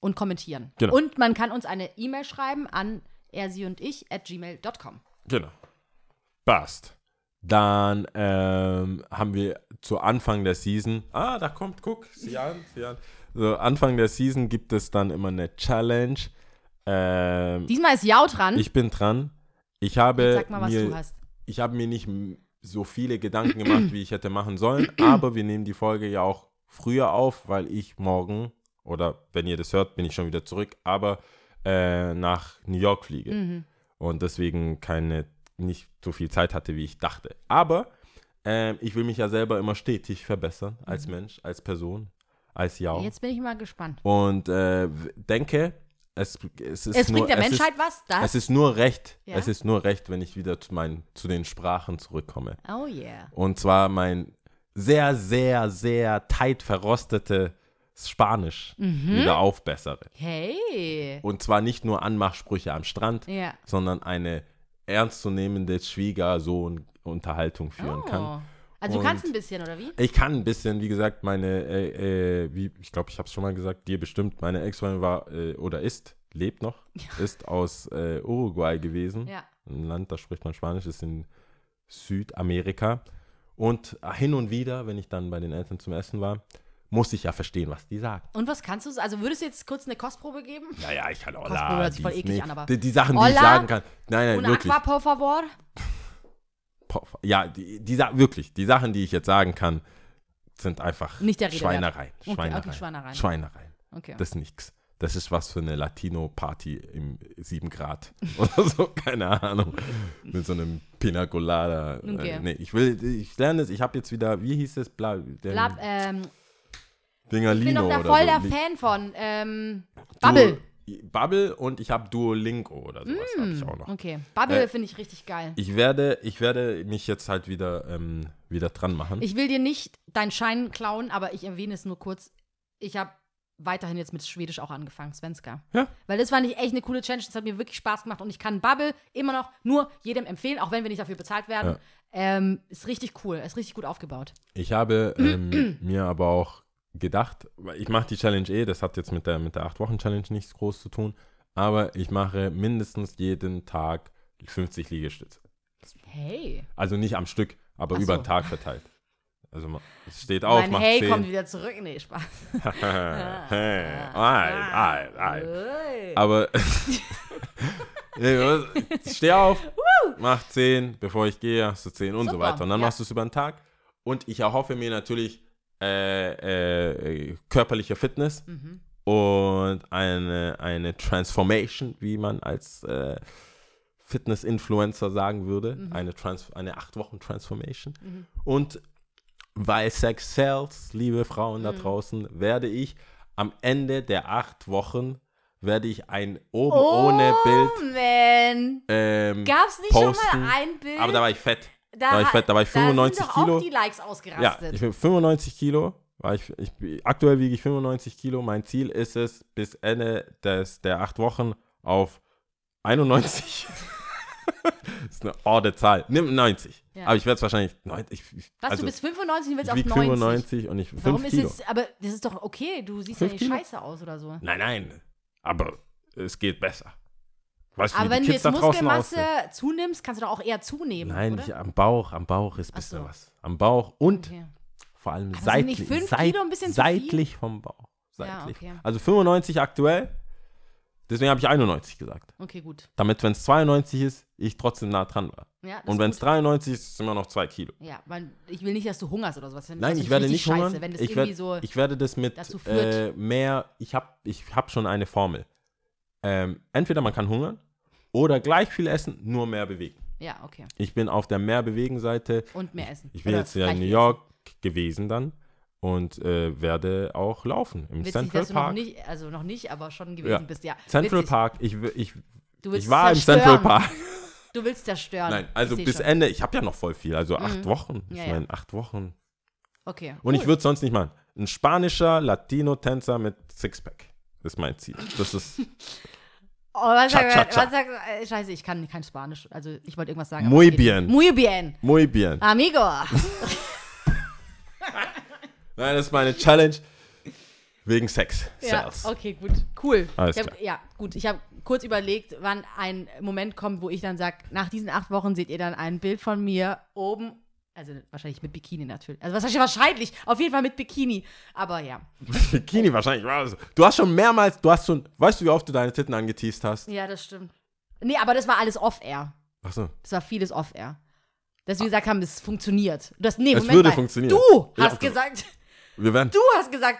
und kommentieren. Genau. Und man kann uns eine E-Mail schreiben an er, sie und ich at gmail.com. Genau. Passt. Dann ähm, haben wir zu Anfang der Season, ah, da kommt, guck, sieh an, sieh an. So, Anfang der Season gibt es dann immer eine Challenge. Ähm, Diesmal ist Jau dran. ich bin dran. Ich habe mal, was mir, du hast. ich habe mir nicht so viele Gedanken gemacht, wie ich hätte machen sollen, aber wir nehmen die Folge ja auch früher auf, weil ich morgen, oder wenn ihr das hört, bin ich schon wieder zurück, aber äh, nach New York fliege Mhm. und deswegen keine, nicht so viel Zeit hatte, wie ich dachte. Aber ähm, ich will mich ja selber immer stetig verbessern als Mensch, als Person, als Jau. Jetzt bin ich mal gespannt. Und äh, denke, es, es ist Es nur, bringt der es Menschheit ist, was? Das? es ist nur recht, Ja? es ist nur recht, wenn ich wieder zu, meinen, zu den Sprachen zurückkomme. oh yeah. Und zwar mein sehr, sehr, sehr tight verrostetes Spanisch Mhm. wieder aufbessere. Hey. Und zwar nicht nur Anmachsprüche am Strand, Ja. sondern eine ernstzunehmende Schwiegersohn-Unterhaltung führen kann. Oh. Also du Und- kannst ein bisschen, oder wie? Ich kann ein bisschen, wie gesagt, meine, äh, äh, wie, ich glaube, ich habe es schon mal gesagt, dir bestimmt, meine Ex-Freundin war äh, oder ist, lebt noch, ist aus äh, Uruguay gewesen. Ja. Ein Land, da spricht man Spanisch, ist in Südamerika. Und hin und wieder, wenn ich dann bei den Eltern zum Essen war, musste ich ja verstehen, was die sagen. Und was kannst du? Also würdest du jetzt kurz eine Kostprobe geben? Ja, ja, ich kann auch Kostprobe hört sich voll eklig an, aber- die, die Sachen, die ich sagen kann. Nein, nein, Un wirklich. aqua, por favor? Ja, die, die, wirklich, die Sachen, die ich jetzt sagen kann, sind einfach Nicht der Rede. Schweinereien. Okay, Schweinereien. okay, Schweinereien. Schweinereien. Okay. Das ist nix. Das ist was für eine Latino-Party im 7 Grad oder so, keine Ahnung. Mit so einem Pina Colada. Okay. Äh, nee, ich will, ich lerne es, ich habe jetzt wieder, wie hieß es? Bla, der Blab, ähm, ich bin doch da voll so. der Li- Fan von. Ähm, Bubble. Bubble und ich habe Duolingo oder sowas habe Mm. ich auch noch. Okay. Bubble Äh, finde ich richtig geil. Ich werde, ich werde mich jetzt halt wieder, ähm, wieder dran machen. Ich will dir nicht deinen Schein klauen, aber ich erwähne es nur kurz. Ich habe weiterhin jetzt mit Schwedisch auch angefangen, Svenska. Ja. Weil das fand ich echt eine coole Challenge. Das hat mir wirklich Spaß gemacht und ich kann Bubble immer noch nur jedem empfehlen, auch wenn wir nicht dafür bezahlt werden. Ja. Ähm, ist richtig cool, ist richtig gut aufgebaut. Ich habe ähm, mir aber auch gedacht, weil ich mache die Challenge eh, das hat jetzt mit der, mit der 8-Wochen-Challenge nichts groß zu tun, aber ich mache mindestens jeden Tag 50 Liegestütze. Hey. Also nicht am Stück, aber Ach über so. den Tag verteilt. Also es steht auf, mein macht Hey 10. kommt wieder zurück. Nee, Spaß. hey, ei, ei, ei. Hey. Aber steh auf, mach 10, bevor ich gehe, hast du 10 und so Super, weiter. Und dann ja. machst du es über den Tag. Und ich erhoffe mir natürlich äh, äh, körperliche Fitness Mhm. und eine, eine Transformation, wie man als äh, Fitness-Influencer sagen würde. Mhm. Eine, Trans eine 8-Wochen-Transformation. Und weil Sex sells, liebe Frauen Mhm. da draußen, werde ich am Ende der acht Wochen werde ich ein oben Oh, ohne Bild man. ähm, Gab's nicht posten. schon mal ein Bild? Aber da war ich fett. Da, war ich da war ich 95 da sind doch Kilo. auch die Likes Ja, ausgerastet. ich bin 95 Kilo. War ich, ich, aktuell wiege ich 95 Kilo. Mein Ziel ist es, bis Ende des, der acht Wochen auf 91. das ist eine orde Zahl. Nimm 90. Ja. Aber ich werde es wahrscheinlich. 90, ich, ich, Was, also, du bist 95 und willst auf wiege 90. 95 und ich 5 Warum ist Kilo. jetzt, aber das ist doch okay, du siehst ja nicht scheiße aus oder so. Nein, nein. Aber es geht besser. Weißt du, Aber wenn die du Kids jetzt Muskelmasse aussehen? zunimmst, kannst du doch auch eher zunehmen, Nein, ich, am Bauch. Am Bauch ist ein bisschen so. was. Am Bauch und Okay. vor allem Aber sind nicht seitlich. fünf seit- Kilo ein bisschen seitlich vom Bauch. Ja, Seitlich. okay. Also 95 aktuell. Deswegen habe ich 91 gesagt. Okay, gut. Damit, wenn es 92 ist, ich trotzdem nah dran war. Ja, Und wenn es gut. 93 ist, ist es immer noch 2 Kilo. Ja, weil ich will nicht, dass du hungerst oder sowas. Nein, ich werde nicht scheiße, hungern. Wenn das Ich, werd, so. ich werde das mit äh, mehr, ich habe ich hab schon eine Formel. Ähm, entweder man kann hungern oder gleich viel essen, nur mehr bewegen. ja, okay. Ich bin auf der Mehr-Bewegen-Seite. Und mehr essen. Ich bin Oder jetzt ja in New York gewesen dann und äh, werde auch laufen im. Witzig, Central du noch Park. nicht, also noch nicht, aber schon gewesen Ja. bist, ja. Central Witzig. Park, ich, ich, ich war im zerstören. Central Park. Du willst zerstören. Nein, also Ich bis schon. Ende, ich habe ja noch voll viel, also acht Wochen. Ja, ich ja. meine, acht Wochen. Okay. Und ich cool. würde es sonst nicht machen. Ein spanischer Latino-Tänzer mit Sixpack. Das ist mein Ziel. Das ist Oh, was Cha, sagt, cha, cha. sagt, äh, scheiße, ich kann kein Spanisch. Also, ich wollte irgendwas sagen. Muy bien. Muy bien. muy bien. Amigo. Nein, das ist meine Challenge. Wegen Sex. Ja, okay, gut. Cool. Alles hab, klar. Ja, gut. Ich habe kurz überlegt, wann ein Moment kommt, wo ich dann sage, nach diesen acht Wochen seht ihr dann ein Bild von mir oben. Also wahrscheinlich mit Bikini natürlich. Also wahrscheinlich, wahrscheinlich auf jeden Fall mit Bikini. Aber ja. Bikini wahrscheinlich. Du hast schon mehrmals, du hast schon, weißt du, wie oft du deine Titten angeteased hast? Ja, das stimmt. Nee, aber das war alles off-air. Achso. Das war vieles off-air. Dass wir gesagt haben, es funktioniert. Das, nee, Es Moment würde mal. funktionieren. Du Ja, hast du- gesagt, Wir wären, du hast gesagt,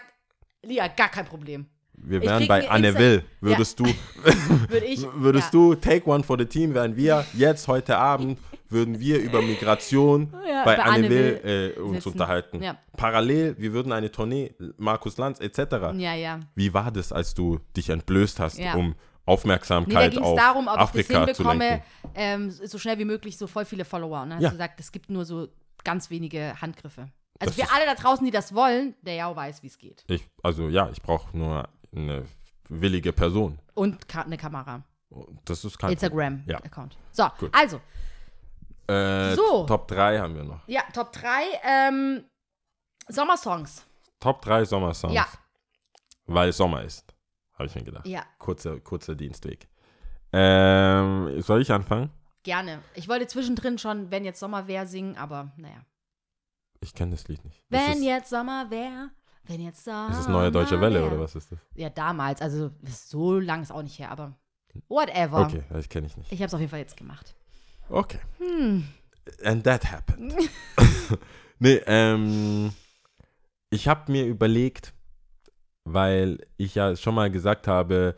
Lia, gar kein Problem. wir wären bei Anne Will. Würdest du, Würde ich. würdest ja. du Take One for the Team, wären wir jetzt heute Abend, würden wir über Migration Ja, bei bei Anne Will Will äh, uns sitzen. unterhalten. Ja. Parallel, wir würden eine Tournee, Markus Lanz etc. Ja, ja. Wie war das, als du dich entblößt hast, Ja. um Nee, Aufmerksamkeit da ging es auf darum, ob Afrika ich das zu hinbekomme, ähm, so schnell wie möglich so voll viele Follower. Und dann hast Ja. du gesagt, es gibt nur so ganz wenige Handgriffe. Also Das für ist- alle da draußen, die das wollen, der ja weiß, wie es geht. Ich, also ja, ich brauche nur eine willige Person. Und ka eine Kamera. Das ist kein Instagram-Account. So, Gut. also, Äh, So. Top 3 haben wir noch. ja, Top 3 ähm, Sommersongs. Top 3 Sommersongs. Ja. Weil Sommer ist, habe ich mir gedacht. Ja, Kurzer, kurzer Dienstweg. Ähm, soll ich anfangen? gerne. Ich wollte zwischendrin schon, wenn jetzt Sommer wäre, singen, aber naja. Ich kenne das Lied nicht. Wenn ist, jetzt Sommer wäre, wenn jetzt Sommer ist das neue Deutsche Welle wär. oder was ist das? Ja, damals. Also, so lang ist auch nicht her, aber whatever. Okay, das kenne ich nicht. Ich habe es auf jeden Fall jetzt gemacht. Okay. Hm. And that happened. nee, ähm, ich habe mir überlegt, weil ich ja schon mal gesagt habe,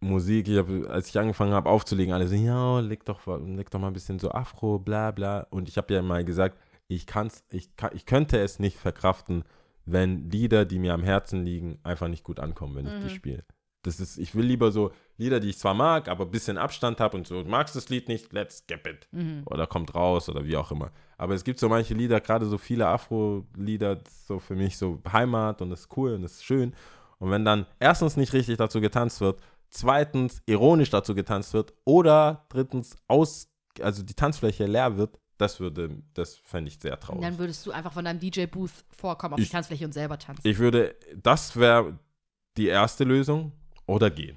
Musik, ich hab, als ich angefangen habe aufzulegen, alle so, ja, leg doch, leg doch mal ein bisschen so Afro, bla bla. Und ich habe ja mal gesagt, ich kann's, ich, kann, ich könnte es nicht verkraften, wenn Lieder, die mir am Herzen liegen, einfach nicht gut ankommen, wenn ich die spiele. Das ist, ich will lieber so Lieder, die ich zwar mag, aber ein bisschen Abstand habe und so, du magst das Lied nicht, let's skip it. Oder kommt raus oder wie auch immer. Aber es gibt so manche Lieder, gerade so viele Afro-Lieder, so für mich so Heimat und das ist cool und das ist schön. Und wenn dann erstens nicht richtig dazu getanzt wird, zweitens ironisch dazu getanzt wird oder drittens aus, also die Tanzfläche leer wird, das würde, das fände ich sehr Und traurig. dann würdest du einfach von deinem DJ-Booth vorkommen auf Ich- die Tanzfläche und selber tanzen. Ich würde, das wäre die erste Lösung oder gehen.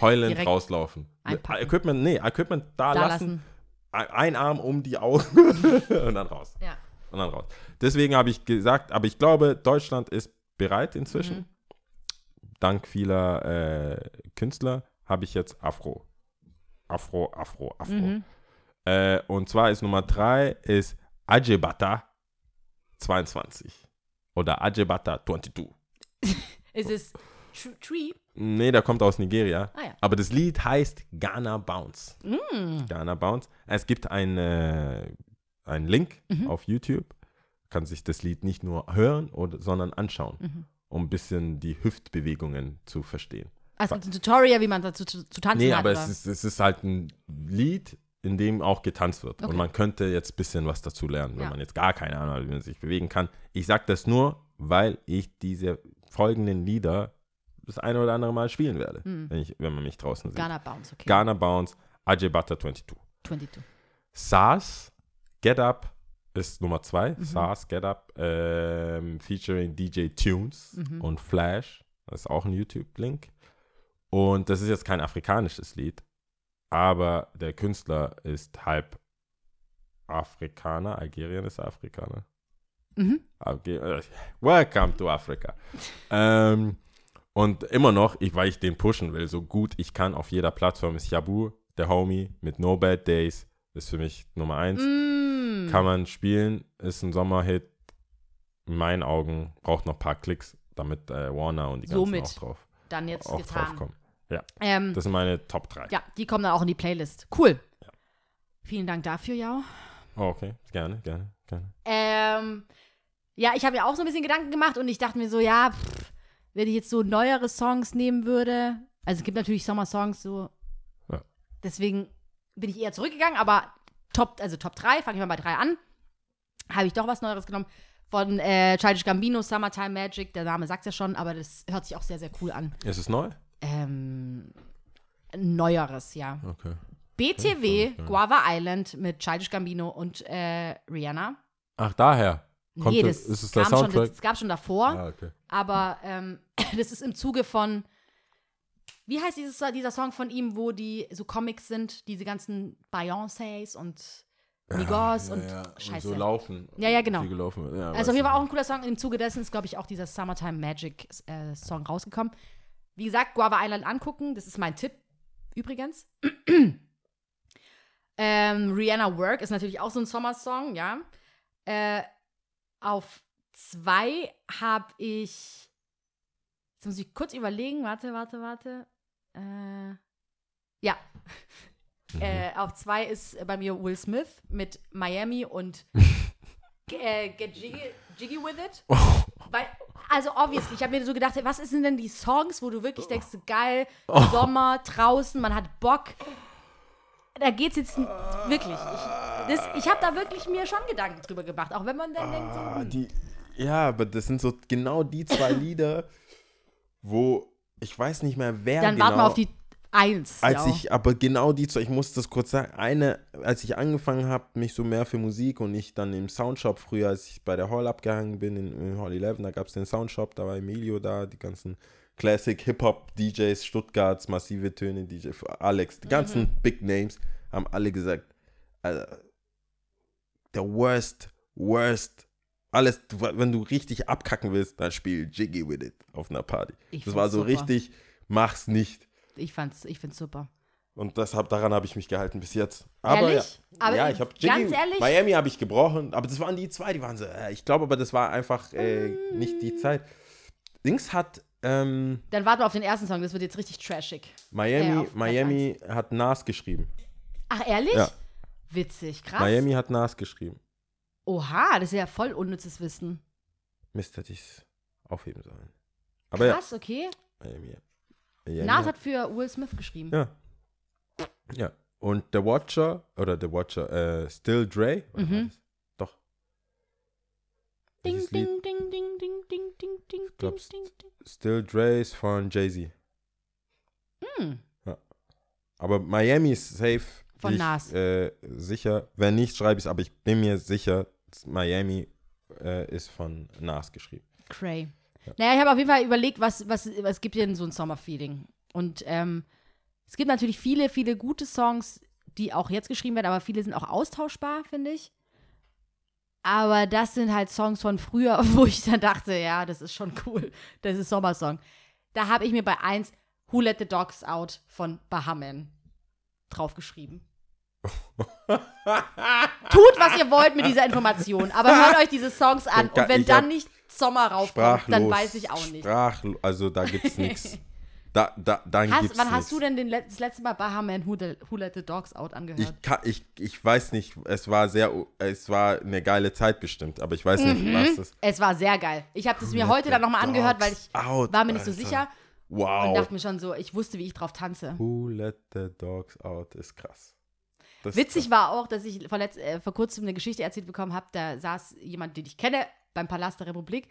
Heulend Direkt rauslaufen. einpacken. Equipment, nee, Equipment da, da lassen, lassen. ein Arm um die Augen und dann raus. Ja. Und dann raus. Deswegen habe ich gesagt, aber ich glaube, Deutschland ist bereit inzwischen. Mhm. Dank vieler äh, Künstler habe ich jetzt Afro. Afro, Afro, Afro. Mhm. Äh, und zwar ist Nummer drei ist Ajebata 22 oder Ajebata 22. Ist es Tree? Nee, der kommt aus Nigeria. Ah ja. Aber das Lied heißt Ghana Bounce. Mm. Ghana Bounce. Es gibt eine, einen Link Mhm. auf YouTube. Kann sich das Lied nicht nur hören, oder, sondern anschauen, Mhm. um ein bisschen die Hüftbewegungen zu verstehen. Gibt ein Tutorial, wie man dazu zu, zu tanzen Nee, hat. aber oder? es ist, es ist halt ein Lied, in dem auch getanzt wird. Okay. Und man könnte jetzt ein bisschen was dazu lernen, wenn Ja. man jetzt gar keine Ahnung hat, wie man sich bewegen kann. Ich sage das nur, weil ich diese folgenden Lieder das eine oder andere Mal spielen werde, wenn, ich, wenn man mich draußen sieht. Ghana Bounce, okay. Ghana Bounce, Ajebata 22. 22. SARS, Get Up ist Nummer zwei. Mhm. SARS, Get Up, ähm, featuring DJ Tunes Mhm. und Flash. Das ist auch ein YouTube-Link. Und das ist jetzt kein afrikanisches Lied, aber der Künstler ist halb Afrikaner. Algerien ist Afrikaner. Mhm. Äh, Welcome to Africa. ähm, und immer noch, ich, weil ich den pushen will, so gut ich kann auf jeder Plattform ist Yabu, der Homie mit No Bad Days, ist für mich Nummer eins. Mm. Kann man spielen, ist ein Sommerhit. In meinen Augen braucht noch ein paar Klicks, damit äh, Warner und die ganzen Somit auch drauf, Dann jetzt auch getan. drauf kommen. Ähm, Das sind meine Top 3. ja, die kommen dann auch in die Playlist. Cool. Vielen Dank dafür, Jau. Oh, okay, gerne, gerne, gerne. Ähm, ja, ich habe mir auch so ein bisschen Gedanken gemacht und ich dachte mir so, ja, pff, wenn ich jetzt so neuere Songs nehmen würde, also es gibt natürlich Sommersongs so, Ja. deswegen bin ich eher zurückgegangen, aber Top, also Top 3, fange ich mal bei 3 an, habe ich doch was Neueres genommen von äh, Childish Gambino, Summertime Magic, der Name sagt ja schon, aber das hört sich auch sehr, sehr cool an. Ist es neu? Ähm, Neueres, ja. Okay. BTW, Okay. Guava Island mit Childish Gambino und äh, Rihanna. Ach, daher. Kommt nee, das- ist es der kam schon, Soundtrack? das, das gab schon davor. Ah, okay. Aber ähm, das ist im Zuge von, wie heißt dieses, dieser Song von ihm, wo die so Comics sind, diese ganzen Beyoncés und Migos und ja, Scheiße. so laufen. Ja, ja, genau. Ja, also Fall ich. auch ein cooler Song. Im Zuge dessen ist, glaube ich, auch dieser Summertime Magic äh, Song rausgekommen. Wie gesagt, Guava Island angucken, das ist mein Tipp übrigens. ähm, Rihanna Work ist natürlich auch so ein Sommersong, ja. Äh, auf zwei habe ich. Jetzt muss ich kurz überlegen. Warte, warte, warte. Äh, ja. Mhm. Äh, auf zwei ist bei mir Will Smith mit Miami und äh, Get Jiggy, Jiggy with It. Weil, also obviously, ich habe mir so gedacht, was sind denn die Songs, wo du wirklich denkst, so geil, Sommer, draußen, man hat Bock. Da geht's jetzt n- wirklich. Ich, das- ich habe da wirklich mir schon Gedanken drüber gemacht, auch wenn man dann denkt, so, Ah, hm, die, ja, aber das sind so genau die zwei Lieder, wo ich weiß nicht mehr, wer dann genau. warten wir auf die Eins. als ja. ich, aber genau die zwei, ich muss das kurz sagen, eine, als ich angefangen habe, mich so mehr für Musik und ich dann im Soundshop früher, als ich bei der Hall abgehangen bin, in, in Hall 11, da gab es den Soundshop, da war Emilio da, die ganzen Classic Hip-Hop-DJs, Stuttgarts, massive Töne, DJ, Alex, die ganzen Mhm. Big Names haben alle gesagt, Alter, der worst, worst, alles, wenn du richtig abkacken willst, dann spiel Jiggy with it auf einer Party. Ich das war so super. richtig, mach's nicht. Ich fand's, ich find's super. Und deshalb, daran habe ich mich gehalten bis jetzt. Aber Ehrlich? ja, Aber ja ich habe ganz ehrlich? Miami habe ich gebrochen, aber das waren die zwei, die waren so, äh, ich glaube aber, das war einfach äh, nicht die Zeit. Dings hat ähm, Dann warten wir auf den ersten Song, das wird jetzt richtig trashig. Miami, Äh, Miami hat Nas geschrieben. Ach, ehrlich? Ja. Witzig, krass. Miami hat Nas geschrieben. Oha, das ist ja voll unnützes Wissen. Mist, hätte ich es aufheben sollen. Aber Krass, okay. ja, Miami. Miami Nas hat für Will Smith geschrieben. Ja. Ja. Und The Watcher, oder The Watcher, äh, Still Dre? Mhm. Doch. Ding, ding, ding, ding, ding, ding, ding, ding, ding, ding, ding. Still Dre ist von Jay-Z. Hm. Aber Miami ist safe. Von ich, Nas. Äh, sicher. Wenn nicht, schreibe ich es, aber ich bin mir sicher, Miami äh, ist von Nas geschrieben. Cray. Naja, ich habe auf jeden Fall überlegt, was, was, was gibt dir denn so ein Sommerfeeling? Und ähm, es gibt natürlich viele, viele gute Songs, die auch jetzt geschrieben werden, aber viele sind auch austauschbar, finde ich. Aber das sind halt Songs von früher, wo ich dann dachte, ja, das ist schon cool. Das ist Sommersong. Da habe ich mir bei eins Who Let the Dogs Out von Bahaman draufgeschrieben. Tut, was ihr wollt mit dieser Information, aber hört euch diese Songs an. Und wenn dann nicht Sommer raufkommt, dann weiß ich auch nicht. Sprachlos. Also da gibt's nichts. Da, da, dann Hast, gibt's wann nix. hast du denn den, Let- das letzte Mal Bahaman Who, the, Who Let the Dogs Out angehört? Ich, kann, ich, ich weiß nicht, es war sehr, es war eine geile Zeit bestimmt, aber ich weiß Mhm. nicht, was das es war sehr geil. Ich habe das mir heute dann nochmal angehört, weil ich out, war mir nicht so Alter. sicher und Wow. dachte mir schon so, ich wusste, wie ich drauf tanze. Who let the dogs out ist krass. Das Witzig krass. war auch, dass ich vor, letzt, äh, vor kurzem eine Geschichte erzählt bekommen habe. Da saß jemand, den ich kenne, beim Palast der Republik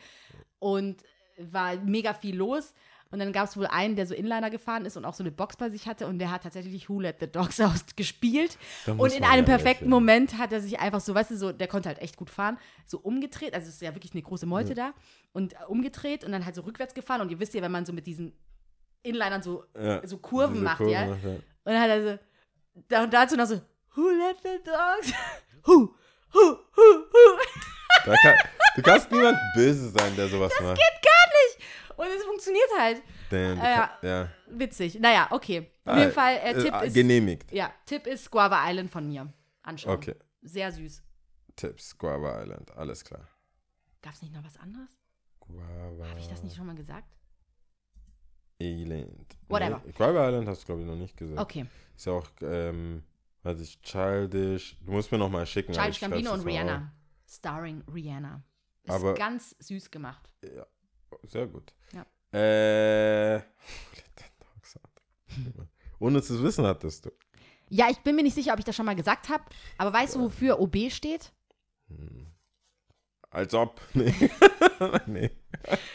und war mega viel los. Und dann gab es wohl einen, der so Inliner gefahren ist und auch so eine Box bei sich hatte und der hat tatsächlich Who Let the Dogs Out gespielt. Und in einem ja perfekten. Moment hat er sich einfach so, weißt du, so, der konnte halt echt gut fahren, so umgedreht, also es ist ja wirklich eine große Meute da, und äh, umgedreht und dann halt so rückwärts gefahren. Und ihr wisst ja, wenn man so mit diesen Inlinern so, Ja, so Kurven macht, Kurven ja. macht, ja. Und dann hat er so, da, und dazu noch so, Who let the dogs? Who, who, who, who? Da kann, du kannst niemand böse sein, der sowas macht. Geht gar nicht. Und es funktioniert halt. Du Äh, ja. Witzig. Naja, okay. Auf Ah, jeden Fall, äh, äh, Tipp ah, ist, Genehmigt. ja, Tipp ist Guava Island von mir. Anschauen. Okay. Sehr süß. Tipps, Guava Island, alles klar. Gab es nicht noch was anderes? Guava Habe ich das nicht schon mal gesagt? Island. Whatever. Nee, Guava Island hast du, glaube ich, noch nicht gesagt. Okay. Ist ja auch, ähm, was ist Childish. Du musst mir noch mal schicken. Childish ich Gambino und Rihanna. Starring Rihanna. Ist Aber- ganz süß gemacht. auf. Sehr gut. Ja. Äh. Unnützes Wissen hattest du. Ja, ich bin mir nicht sicher, ob ich das schon mal gesagt habe, aber weißt du, wofür OB steht? Als ob. Nee. nee.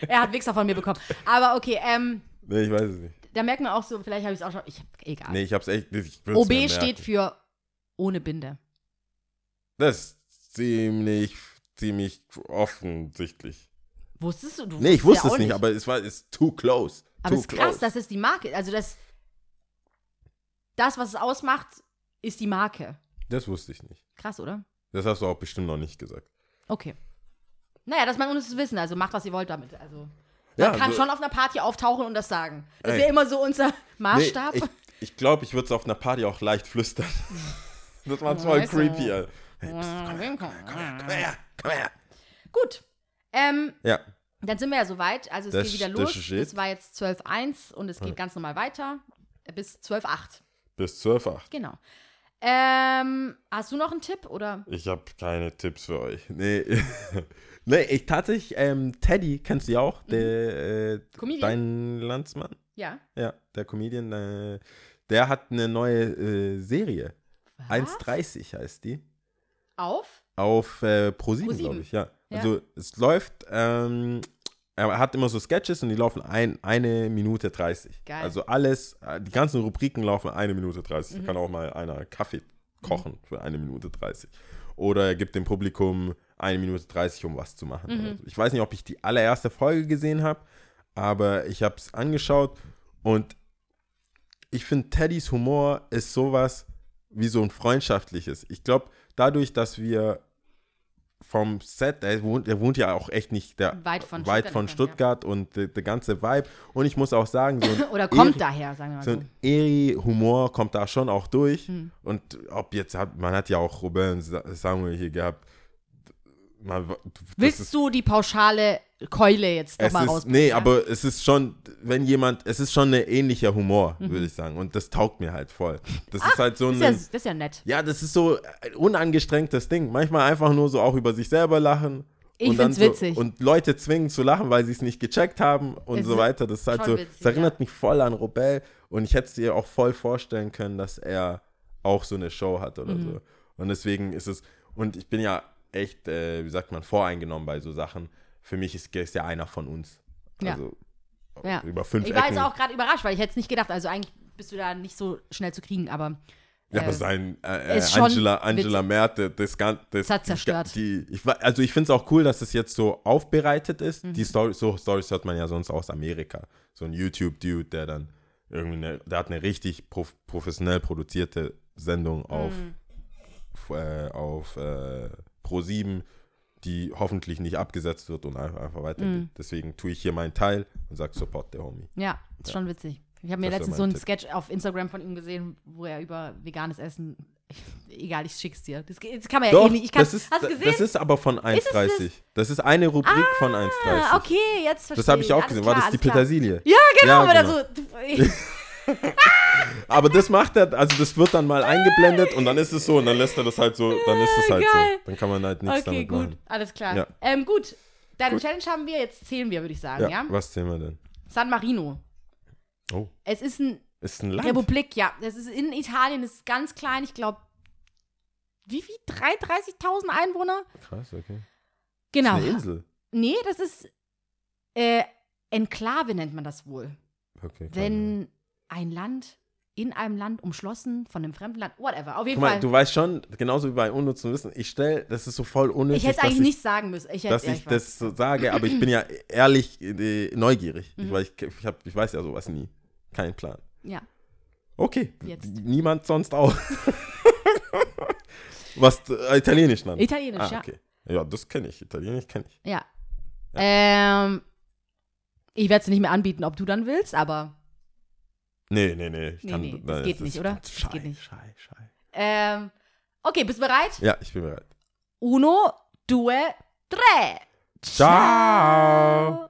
Er hat Wichser von mir bekommen. Aber okay, ähm, Nee, ich weiß es nicht. da merkt man auch so, vielleicht habe ich es auch schon. Ich, egal. Nee, ich hab's echt. Ich würd's mir OB steht für ohne Binde. Das ist ziemlich, ziemlich offensichtlich. Wusstest du? du Nee, ich wusste ja es auch nicht, aber es war ist too close. Aber es ist krass, das ist die Marke. Also das, das, was es ausmacht, ist die Marke. Das wusste ich nicht. Krass, oder? Das hast du auch bestimmt noch nicht gesagt. Okay. Naja, das man uns wissen. Also macht, was ihr wollt damit. Also man Ja, kann so- schon auf einer Party auftauchen und das sagen. Das ist ja immer so unser Maßstab. Nee, ich glaube, ich würde es auf einer Party auch leicht flüstern. Das war voll du. creepy. Hey, pst, komm her, komm her, komm her. Gut. Ähm, Ja, dann sind wir ja soweit. Also es Das- geht wieder los. Es war jetzt 12.1 und es geht ganz normal weiter. Bis 12.8. bis 12.8. Genau. Ähm, hast du noch einen Tipp oder? Ich habe keine Tipps für euch. Nee, nee ich tatsächlich, ähm, Teddy, kennst du ja auch, der, äh, Comedian? dein Landsmann? Ja. Ja, der Comedian, äh, der hat eine neue äh, Serie. 1,30 heißt die. Auf? Auf äh, Pro7, Pro7. glaube ich, ja. Ja. Also es läuft, ähm, er hat immer so Sketches und die laufen ein, eine Minute 30. Geil. Also alles, äh, die ganzen Rubriken laufen eine Minute 30. Mhm. Da kann auch mal einer Kaffee kochen für eine Minute 30. Oder er gibt dem Publikum eine Minute 30, um was zu machen. Mhm. oder so. Ich weiß nicht, ob ich die allererste Folge gesehen habe, aber ich habe es angeschaut und ich finde, Teddys Humor ist sowas wie so ein freundschaftliches. Ich glaube, dadurch, dass wir vom Set, er wohnt, er wohnt ja auch echt nicht der, Weit von weit Stuttgart von Stuttgart und der, ganze Vibe. Und ich muss auch sagen, so ein Oder kommt Eri- daher, sagen wir mal so ein Eri-Humor kommt da schon auch durch. Hm. Und ob jetzt hat, man hat ja auch Sa- Samuel hier gehabt. Man, Willst ist- du die pauschale Keule jetzt nochmal ist, raus? nee, aber es ist schon, wenn jemand, es ist schon ein ähnlicher Humor, Mhm. würde ich sagen. Und das taugt mir halt voll. Das ist halt so ein, ja, das ist ja nett. ja, das ist so ein unangestrengtes Ding. Manchmal einfach nur so auch über sich selber lachen. Ich find's so, witzig. Und Leute zwingen zu lachen, weil sie es nicht gecheckt haben und Es so weiter. Das ist halt so, witzig, das erinnert ja. mich voll an Robel. Und ich hätte es dir auch voll vorstellen können, dass er auch so eine Show hat oder Mhm. so. Und deswegen ist es, und ich bin ja echt, äh, wie sagt man, voreingenommen bei so Sachen. Für mich ist er ja einer von uns. Ja. Also Ja. über fünf Ich war Ecken. jetzt auch gerade überrascht, weil ich hätte es nicht gedacht. Also eigentlich bist du da nicht so schnell zu kriegen, aber Ja, aber Äh, sein äh, äh, ist Angela, Angela Merte, das Ganze. Das, Das hat zerstört. Die, ich, also ich finde es auch cool, dass es jetzt so aufbereitet ist. Mhm. Die Story, so Stories hört man ja sonst aus Amerika. So ein YouTube-Dude, der dann irgendwie, eine, der hat eine richtig prof professionell produzierte Sendung auf, Mhm. äh, auf äh, Pro7, die hoffentlich nicht abgesetzt wird und einfach, einfach weitergeht. Mhm. Deswegen tue ich hier meinen Teil und sage Support der Homie. ja, ist schon witzig. Ich habe mir letztens so einen Tipp. Sketch auf Instagram von ihm gesehen, wo er über veganes Essen. Egal, ich schick's dir. Das, das kann man ja Doch, eh nicht. Ich kann, das, ist, hast du gesehen? das ist aber von es das? 1,30. Das ist eine Rubrik von 1,30. ah, okay, jetzt verstehe Das habe ich auch Alles gesehen. Klar, War das die klar. Petersilie? Ja, genau, Ja, aber genau. da so. Aber das macht er, also das wird dann mal eingeblendet und dann ist es so und dann lässt er das halt so, dann ist es halt Geil. so. Dann kann man halt nichts Okay, damit gut, machen. alles klar. Ja. Ähm, gut, deine Challenge haben wir, jetzt zählen wir, würde ich sagen, Ja, ja? was sehen wir denn? San Marino. Oh, Es ist ein ist ein Land. Republik, ja. Das ist in Italien, das ist ganz klein, ich glaube, wie viel? 33.000 Einwohner? Krass, okay. Genau. Ist eine Insel. Nee, das ist äh, Enklave nennt man das wohl. Okay. Wenn ein Land in einem Land umschlossen von einem fremden Land, whatever. Auf jeden Guck mal, Fall. du weißt schon, genauso wie bei Unnutzen Wissen, ich stelle, das ist so voll unnötig, ich hätte eigentlich ich, nicht sagen müssen. Ich hätte, dass ja, ich weiß. das so sage, aber ich bin ja ehrlich äh, neugierig. Mhm. Ich, weil ich, ich, hab, ich weiß ja sowas nie. Kein Plan. Ja. Okay, Jetzt. niemand sonst auch. Was, äh, Italienisch dann? Italienisch, ah, ja. okay. Ja, das kenne ich. Italienisch kenne ich. Ja. Ähm, ich werde es nicht mehr anbieten, ob du dann willst, aber Nee, nee, nee. Ich Nee, kann, nee, das geht nicht, oder? Das Schei, geht nicht. Schei, schei. ähm, okay, bist du bereit? Ja, ich bin bereit. Uno, due, tre. Ciao.